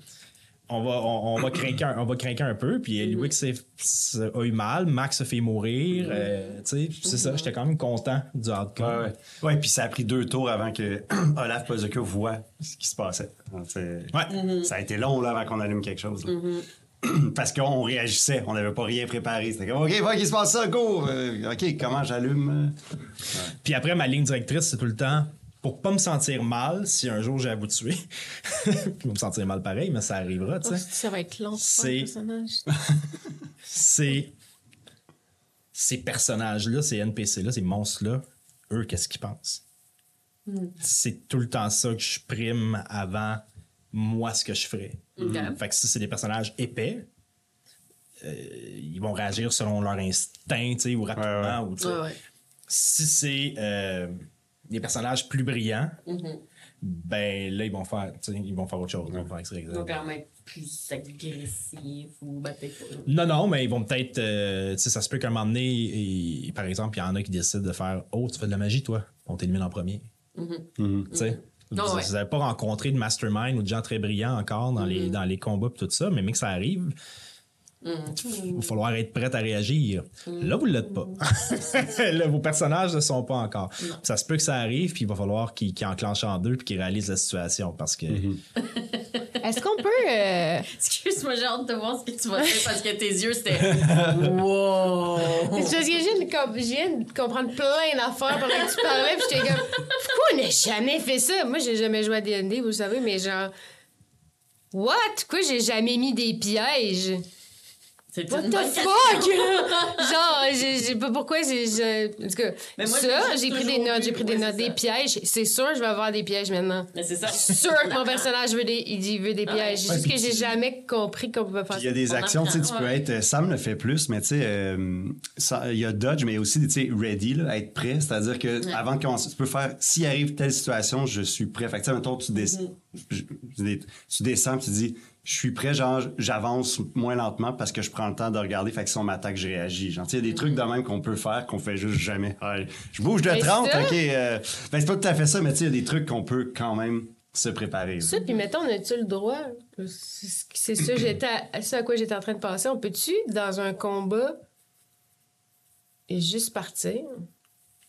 on va, on, on va craquer un, on va craquer un peu. Puis Louis a eu mal, Max se fait mourir. euh, tu sais, c'est ça, j'étais quand même content du outcome. Ouais, ouais. Ouais, puis ça a pris deux tours avant que Olaf Pozzuka voit ce qui se passait. Ouais. Ça a été long là, avant qu'on allume quelque chose. là. Parce qu'on réagissait, on n'avait pas rien préparé. C'était comme, OK, va qu'il se passe ça, go! Euh, OK, comment j'allume? Puis après, ma ligne directrice, c'est tout le temps pour pas me sentir mal si un jour j'ai à vous tuer. Puis me sentir mal pareil, mais ça arrivera, tu Oh, sais. ça va être long. C'est- personnage. c'est ces personnages-là, ces NPC-là, ces monstres-là, eux, qu'est-ce qu'ils pensent? C'est tout le temps ça que je prime avant moi ce que je ferais. Ok. Fait que si c'est des personnages épais, euh, ils vont réagir selon leur instinct, tu sais, ou rapidement. Ouais, Ou. Ouais, ouais. Si c'est euh, des personnages plus brillants, Mhm. ben là, ils vont faire, tu sais, ils vont faire autre chose. Ils vont faire extra- Ils vont quand même être plus agressif ou ben. Non, non, mais ils vont peut-être. euh, tu sais, ça se peut qu'à un moment donné, et- par exemple, il y en a qui décident de faire Oh, tu fais de la magie, toi. On t'élimine en premier. Tu sais? Ah Vous ouais. n'avez pas rencontré de mastermind ou de gens très brillants encore dans, les, dans les combats et tout ça, mais mais que ça arrive, il va falloir être prêt à réagir. Là, vous ne l'êtes pas. Là, vos personnages ne sont pas encore. Ça se peut que ça arrive, puis il va falloir qu'ils qu'ils enclenchent en deux puis qu'ils réalisent la situation parce que. Est-ce qu'on peut. euh, Excuse-moi, j'ai hâte de voir ce que tu vas faire parce que tes yeux, c'était. Wow! C'est parce que je viens, de com- je viens de comprendre plein d'affaires pendant que tu parlais, puis j'étais comme, pourquoi on n'a jamais fait ça? Moi, j'ai jamais joué à D&D, vous savez, mais genre, what? Pourquoi j'ai jamais mis des pièges? C'est What une the fuck? genre, j'ai j'ai pas pourquoi j'ai. tout cas, Mais moi, ça, j'ai pris des notes, j'ai pris des notes, des ça. pièges. C'est sûr, je vais avoir des pièges maintenant. Mais c'est ça. sûr que mon personnage veut des, il dit- veut des pièges. C'est juste que j'ai jamais compris qu'on pouvait faire Puis il y a ça. des On actions, tu sais, tu peux ouais. être. euh, Sam le fait plus, mais tu sais, euh, ça- il y a dodge, mais il y a aussi, tu sais, ready, là, être prêt. C'est-à-dire que avant de commencer, tu peux faire, s'il arrive telle situation, je suis prêt. Fait que, tu sais, tu, Mm-hmm. je- je- tu descends, tu dis, je suis prêt, genre, j'avance moins lentement parce que je prends le temps de regarder. Fait que si on m'attaque, je réagis. Genre, il y a des trucs de même qu'on peut faire qu'on fait juste jamais. Je bouge de Ben, 30, ça- OK. euh, ben, c'est pas tout à fait ça, mais tu sais, il y a des trucs qu'on peut quand même se préparer. Ça, puis mettons, on a-tu le droit? C'est c'est ça, j'étais à, ça à quoi j'étais en train de penser. On peut-tu, dans un combat, et juste partir?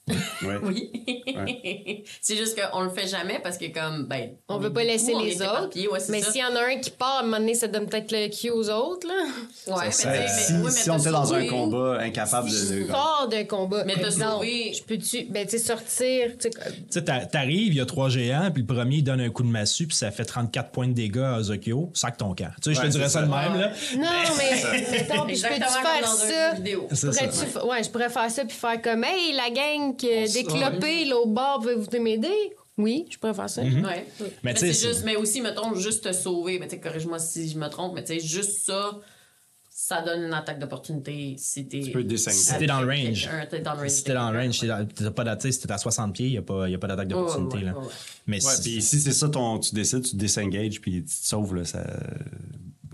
Ouais. Oui. c'est juste qu'on le fait jamais parce que, comme, ben. On veut pas laisser les autres. ouais, mais s'il y en a un qui part, à un moment donné, ça donne peut-être le cue aux autres, là. Ouais, mais Ça, tu si mais- mais si on était dans un combat incapable de. Si de- je sors d'un combat, Mais t'as exemple, sauvé- je peux-tu, ben, tu sais, sortir, tu sais, Tu t'arrives, il y a trois géants, puis le premier il donne un coup de massue, puis ça fait 34 points de dégâts à Ozokyo. Sac ton camp. Tu sais, je te dirais ça de même, là. Non, mais mettons, puis je peux-tu Exactement comme faire ça? ouais, je pourrais faire ça puis faire comme Hey, la gang On déclopée, l'autre bord, pouvez-vous m'aider? Oui, je pourrais faire ça. Mhm. Ouais. Mais Mais, c'est juste, mais aussi, mettons, juste te sauver. Mais tu sais, corrige-moi si je me trompe, mais tu sais, juste ça, ça donne une attaque d'opportunité si t'es. Tu peux descendre. Si t'es dans le range. quelqu'un, T'es dans le range. Si t'es dans le range, t'as pas d'attaque, si t'es à 60 pieds, il n'y a pas, d'attaque d'opportunité. Ouais, ouais, là. ouais, ouais. Mais Ouais, si- c'est ça, ton, tu décides, tu désengages, puis tu te sauves, là, ça...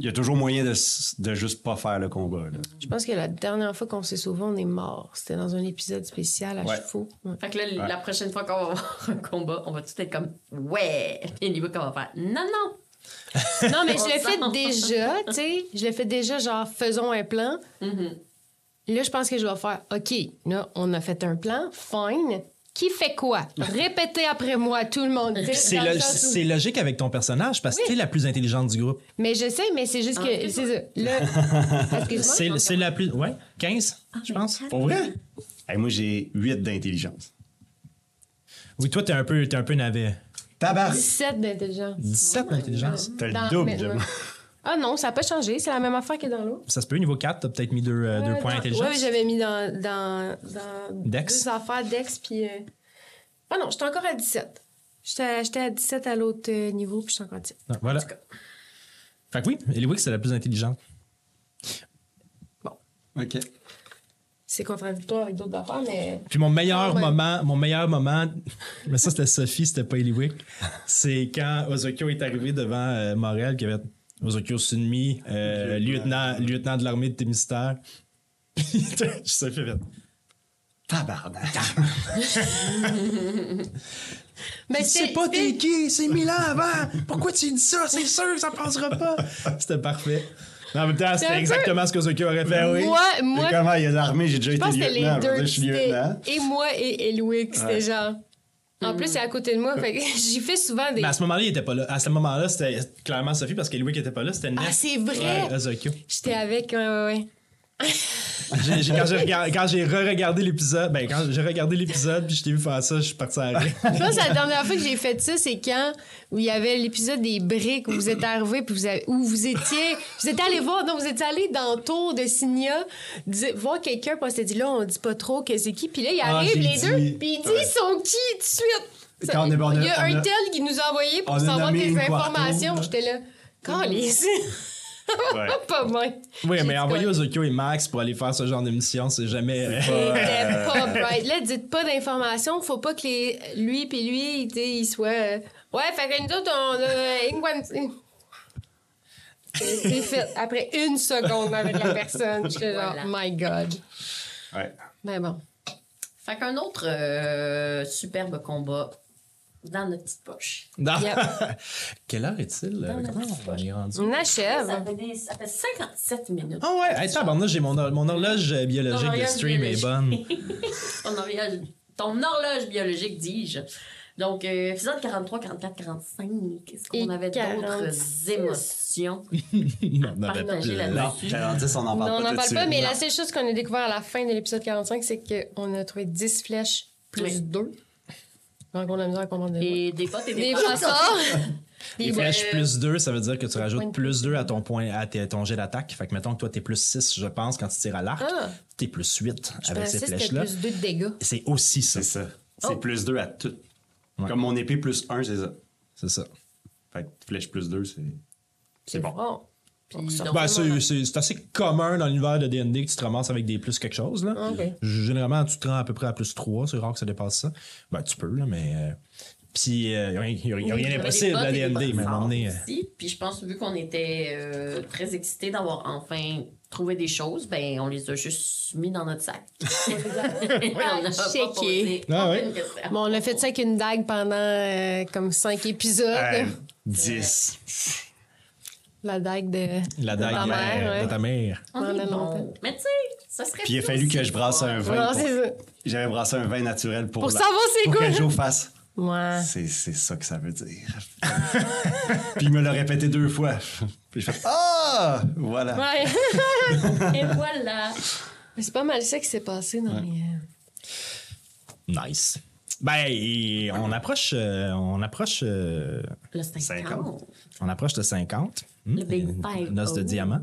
Il y a toujours moyen de, de juste pas faire le combat, là. Je pense que la dernière fois qu'on s'est sauvé, on est mort. C'était dans un épisode spécial à Ouais. chevaux. Ouais. Fait que là, la prochaine fois qu'on va avoir un combat, on va tout être comme Ouais! Puis niveau qu'on va faire Non, non! Non, mais je l'ai fait déjà, tu sais. Je l'ai fait déjà, genre, faisons un plan. Mhm. Là, je pense que je vais faire OK, là, on a fait un plan, fine. Qui fait quoi? Répétez après moi, tout le monde. C'est le lo- logique avec ton personnage parce que Oui. t'es la plus intelligente du groupe. Mais je sais, mais c'est juste Ah, que. excuse-moi. C'est. Excuse-moi. C'est c'est la plus. Ouais, 15, je pense. Pour vrai? Hey, moi, j'ai 8 d'intelligence. Oui, toi, t'es un peu, t'es un peu navet. Tabac! 17 d'intelligence. 17 d'intelligence. T'as le double mais- de moi. Ah non, ça n'a pas changé. C'est la même affaire que dans l'autre. Ça se peut, niveau 4, t'as peut-être mis deux, euh, deux points d'intelligence. Oui, j'avais mis dans, dans, dans Dex. deux affaires Dex. Puis. euh, Ah non, j'étais encore à 17. J'étais à, j'étais à 17 à l'autre euh, niveau, puis j'étais encore à 17. Ah, voilà. Fait que oui, Eliwick, c'est la plus intelligente. OK. C'est contradictoire avec d'autres affaires, mais. Puis mon meilleur ouais. moment, mon meilleur moment, mais ça c'était Sophie, c'était pas Eliwick, c'est quand Ozokyo est arrivé devant euh, Morel, qui avait Ozokyo Sunmi, euh, lieutenant, lieutenant de l'armée de Témistère. Puis Sophie a fait Tabarnak. Mais C'est pas t'es qui, c'est Milan avant! Pourquoi tu dis ça? C'est sûr que ça passera pas! C'était parfait. Mais en même temps, c'était peu- exactement ce qu'Ozokyo aurait fait. Oui. Moi, moi, Et comment il y a l'armée, j'ai déjà je pense été que c'était les lieutenant. deux. Je suis C'était lieutenant. et moi et Elwick. C'était Ouais. genre. En plus, c'est à côté de moi. Fait que j'y fais souvent des. Mais à ce moment-là, il était pas là. À ce moment-là, c'était clairement Sophie parce qu'Eliwick était pas là, c'était. Ah, c'est vrai! Ouais. J'étais avec. Ouais, ouais, ouais. J'ai- j'ai- quand j'ai regard- quand j'ai re-regardé l'épisode, ben quand j'ai regardé l'épisode puis je t'ai vu faire ça, je suis parti à rire. Je pense que la dernière fois que j'ai fait ça, c'est quand où il y avait l'épisode des briques où vous êtes arrivé puis vous avez- où vous étiez vous étiez allé voir donc vous étiez allé dans le tour de Signia di- voir quelqu'un puis on s'était dit là on dit pas trop que c'est qui puis là il Ah, arrive les dit. deux puis il dit Ouais. ils sont qui tout de suite? Ça- Quand on est- on a- il y a un tel qui nous a envoyé pour savoir des informations. J'étais là. Calisse. Ouais. pas moi. Oui, mais envoyer quoi? Ozokyo et Max pour aller faire ce genre d'émission, c'est jamais. euh, C'était pas bright. Là, dites pas d'informations. Faut pas que les... lui puis lui, tu sais, ils soient... euh, Ouais, fait que nous autres, on a... C'est fait. Après une seconde avec la personne, j'étais genre, Voilà. my God. Ouais. Mais bon. Fait qu'un autre euh, superbe combat dans notre petite poche. Non. Yep. Quelle heure est-il? Dans euh, Comment on est rendu? On Ça achève. fait, des- ça fait 57 minutes. Ah ouais, hey, tabarnak, j'ai mon, hor- mon horloge biologique de stream est biologique. bonne. ton, horloge, ton horloge biologique, dis-je. Donc, euh, épisode 43, 44, 45, qu'est-ce qu'on avait 46. d'autres émotions? on avait Partager plein. la- Non, 46, on n'en Non, parle on pas n'en tout de parle pas, mais Non. la seule chose qu'on a découvert à la fin de l'épisode 45, c'est qu'on a trouvé 10 flèches plus Oui. 2. Donc, on a misère à comprendre. Et des potes et des Des brassards. Les Des flèches euh, plus 2, ça veut dire que tu rajoutes de plus 2 à ton point à tes- ton jet d'attaque. Fait que mettons que toi t'es plus 6, je pense, quand tu tires à l'arc. Ah. T'es plus 8 Je avec pensais ces flèches-là. plus 2 de dégâts. C'est aussi ça. C'est ça. C'est Oh. plus 2 à tout. Ouais. Comme mon épée plus 1, c'est ça. C'est ça. Fait que flèche plus 2, c'est. C'est bon. Donc, Ben, c'est, c'est- c'est assez commun dans l'univers de D&D que tu te ramasses avec des plus quelque chose. Là. OK. Généralement, tu te rends à peu près à plus 3. C'est rare que ça dépasse ça. Ben, tu peux, là, mais... euh, Puis, il n'y a, rien- a d'impossible à D&D, mais à un moment donné... euh, brassards aussi. Puis je pense, vu qu'on était euh, très excités d'avoir enfin trouvé des choses, ben on les a juste mis dans notre sac. on n'a pas Checké. Ah ouais? Bon, on a fait ça avec une dague pendant euh, comme 5 épisodes. Euh, 10. La dague de. La dague ta euh, mère, ouais. de ta mère. On est Pendant bon. longtemps. Mais tu sais, ça serait Puis il a fallu que je brasse un vin. Non. J'avais brassé un vin naturel pour, Pour la- savoir c'est pour que Joe fasse. Ouais. C'est, c'est ça que ça veut dire. Puis il me l'a répété deux fois. Puis je fais Ah! Voilà. Ouais. Et voilà. Mais c'est pas mal ça qui s'est passé dans les. euh, Nice. Ben, et on approche... euh, on approche... euh, Le 50. 50. on approche de 50. Hmm, Le Big une. Noce de Oh. diamant.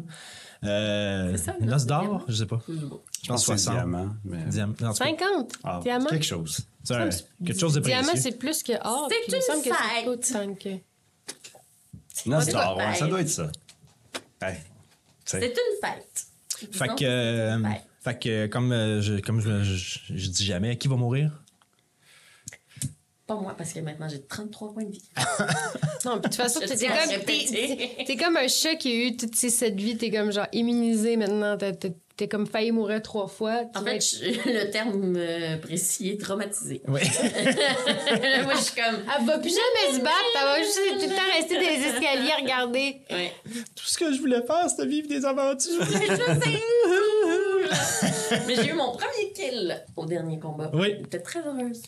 Euh, C'est ça, une noce d'or, diamant? je sais pas. Je pas. Je pense que c'est 60. diamant. Mais... Diam- en tout cas, 50. Ah, Diamant. Quelque chose. un- quelque chose de Diamant, précieux. c'est plus que or. C'est une que fête. que. Noce C'est d'or, ouais, ça doit être ça. Hey, C'est une fête. Fait que, euh, fait que comme, euh, je, comme je, je, je dis jamais, qui va mourir? Pas moi, parce que maintenant j'ai 33 points de vie. Non, puis de toute façon, t'es comme, t'es comme un chat qui a eu toutes ces sept vies. T'es comme genre immunisé maintenant. T'es comme failli mourir trois fois. En fait, être- je- le terme euh, précis est traumatisé. Oui. moi, je suis comme. Elle va plus jamais se battre. Elle va juste tout le temps rester dans les escaliers à regarder. Ouais. Tout ce que je voulais faire, c'était vivre des aventures. Mais j'ai eu mon premier kill au dernier combat. Oui. J'étais très heureuse.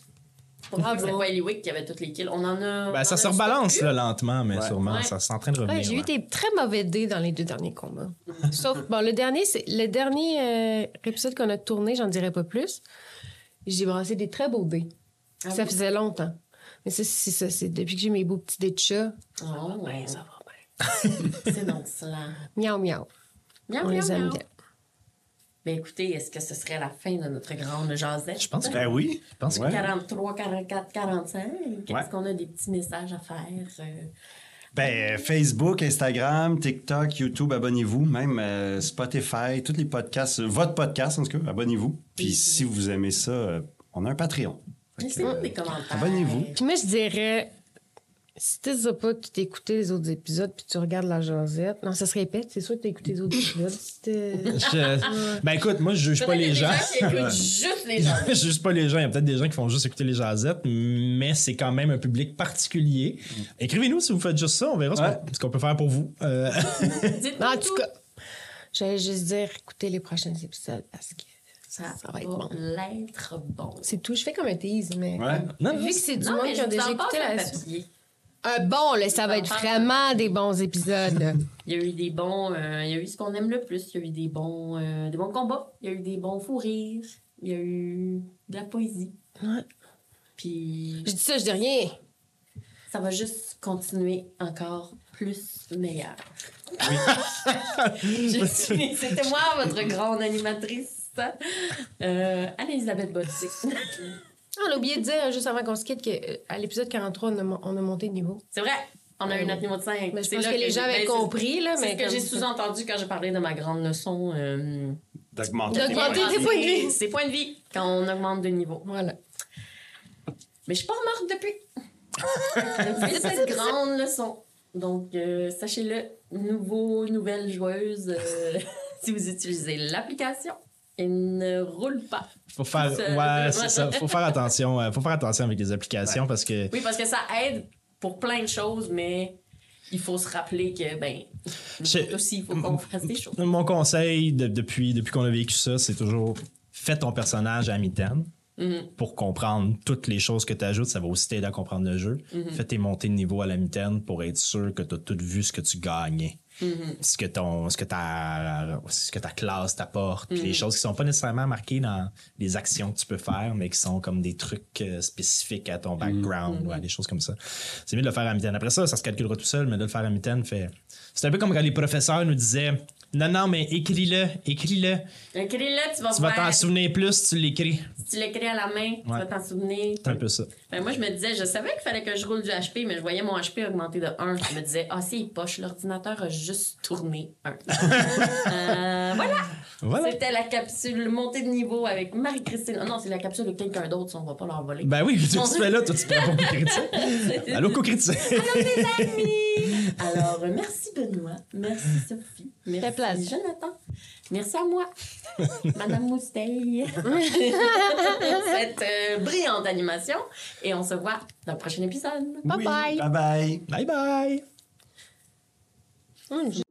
Moi, c'était pas Eliwick qui avait toutes les kills. On en a. Ben, ça en se a rebalance là, lentement, mais Ouais. sûrement. Ouais. Ça c'est en train de revenir. Ouais, j'ai eu des très mauvais dés dans les deux derniers combats. Sauf, bon, le dernier, c'est le dernier euh, épisode qu'on a tourné, j'en dirais pas plus. J'ai brassé des très beaux dés. Ah ça oui? faisait longtemps. Mais ça, c'est ça. C'est depuis que j'ai mes beaux petits dés de chat. Oh, ouais. Ça va bien. C'est donc cela. Miaou, miaou. Miaou, On miaou, les aime miaou. bien. Ben écoutez, est-ce que ce serait la fin de notre grande jasette? Je pense que Ben oui. Je pense que- Ouais. 43, 44, 45. Est-ce Ouais. qu'on a des petits messages à faire? euh? Ben, Facebook, Instagram, TikTok, YouTube, abonnez-vous. Même euh, Spotify, tous les podcasts, euh, votre podcast en tout cas, abonnez-vous. Puis si vous aimez ça, euh, on a un Patreon. Laissez-nous euh, des commentaires. abonnez-vous. Puis moi, je dirais, si tu sais pas que tu écouté les autres épisodes puis tu regardes la jasette, non, ça se répète, c'est sûr que tu as écouté les autres épisodes. Je- Ben écoute, moi je juge pas les y gens. a des gens qui écoutent juste les gens. je juge pas les gens. Il y a peut-être des gens qui font juste écouter les jasettes, mais c'est quand même un public particulier. Écrivez-nous si vous faites juste ça. On verra ce Ouais. qu'on- ce qu'on peut faire pour vous. Euh, en tout cas, j'allais juste dire, écoutez les prochains épisodes parce que ça, ça va être bon. l'être bon. C'est tout. Je fais comme un tease, mais. Ouais. non, non, Vu que c'est du Non, monde qui a déjà écouté la papier. Un bon, là, ça va être vraiment des bons épisodes. Il y a eu des bons, euh, il y a eu ce qu'on aime le plus. Il y a eu des bons, euh, des bons combats. Il y a eu des bons fous rires. Il y a eu de la poésie. Ouais. Puis Je dis ça, je dis rien. ça va juste continuer encore plus meilleur. Suis- C'était moi, votre grande animatrice, euh, Anne-Elisabeth Botti. Ah, on a oublié de dire, juste avant qu'on se quitte, qu'à l'épisode 43, on a, on a monté de niveau. C'est vrai, on a eu notre niveau de 5. Mais je pense que les gens avaient compris, là, C'est mais ce que j'ai sous-entendu quand j'ai parlé de ma grande leçon. euh, D'augmenter. D'augmenter tes points de vie. C'est points de vie quand on augmente de niveau. Voilà. Mais je suis pas morte depuis. C'est cette grande leçon. Donc, euh, sachez-le, nouveau, nouvelle joueuse, euh, si vous utilisez l'application, elle ne roule pas. faut faire, Ça- ouais, c'est ça. Faut faire attention. euh, faut faire attention avec les applications parce que Oui, parce que ça aide pour plein de choses, mais il faut se rappeler que, ben, Je- aussi, il faut qu'on fasse des choses. mon conseil de- depuis, depuis qu'on a vécu ça, c'est toujours fais ton personnage à mi-temps Mhm. pour comprendre toutes les choses que tu ajoutes. Ça va aussi t'aider à comprendre le jeu. Mhm. Fais tes montées de niveau à la mi-temps pour être sûr que tu as tout vu ce que tu gagnais. Mhm. Ce que, ton, ce, que ta, ce que ta classe t'apporte. Puis Mhm. les choses qui sont pas nécessairement marquées dans les actions que tu peux faire, mais qui sont comme des trucs euh, spécifiques à ton background Mhm. ou à des choses comme ça. C'est mieux de le faire à mi-temps. Après ça, ça se calculera tout seul, mais de le faire à mi-temps fait. C'est un peu comme quand les professeurs nous disaient Non, non, mais écris-le, écris-le. Écris-le, tu vas Tu vas t'en souvenir plus, tu l'écris. Si tu l'écris à la main, tu Ouais. vas t'en souvenir. C'est un peu ça. Ben, moi, je me disais, je savais qu'il fallait que je roule du HP, mais je voyais mon HP augmenter de 1. Je me disais, ah, c'est poche, l'ordinateur a juste tourné 1. Euh, voilà! Voilà. C'était la capsule montée de niveau avec Marie-Christine. Ah non, c'est la capsule de quelqu'un d'autre, ça, on va pas leur voler. Ben oui, tu fais là, toi, tu prends pour co-critique. Allô, co-critique. les amis! Alors, euh, merci Benoît, merci Sophie, fait merci plaisir. Jonathan, merci à moi, Madame Mousteille, cette euh, brillante animation. Et on se voit dans le prochain épisode. Bye Oui, bye. Bye bye. Bye bye.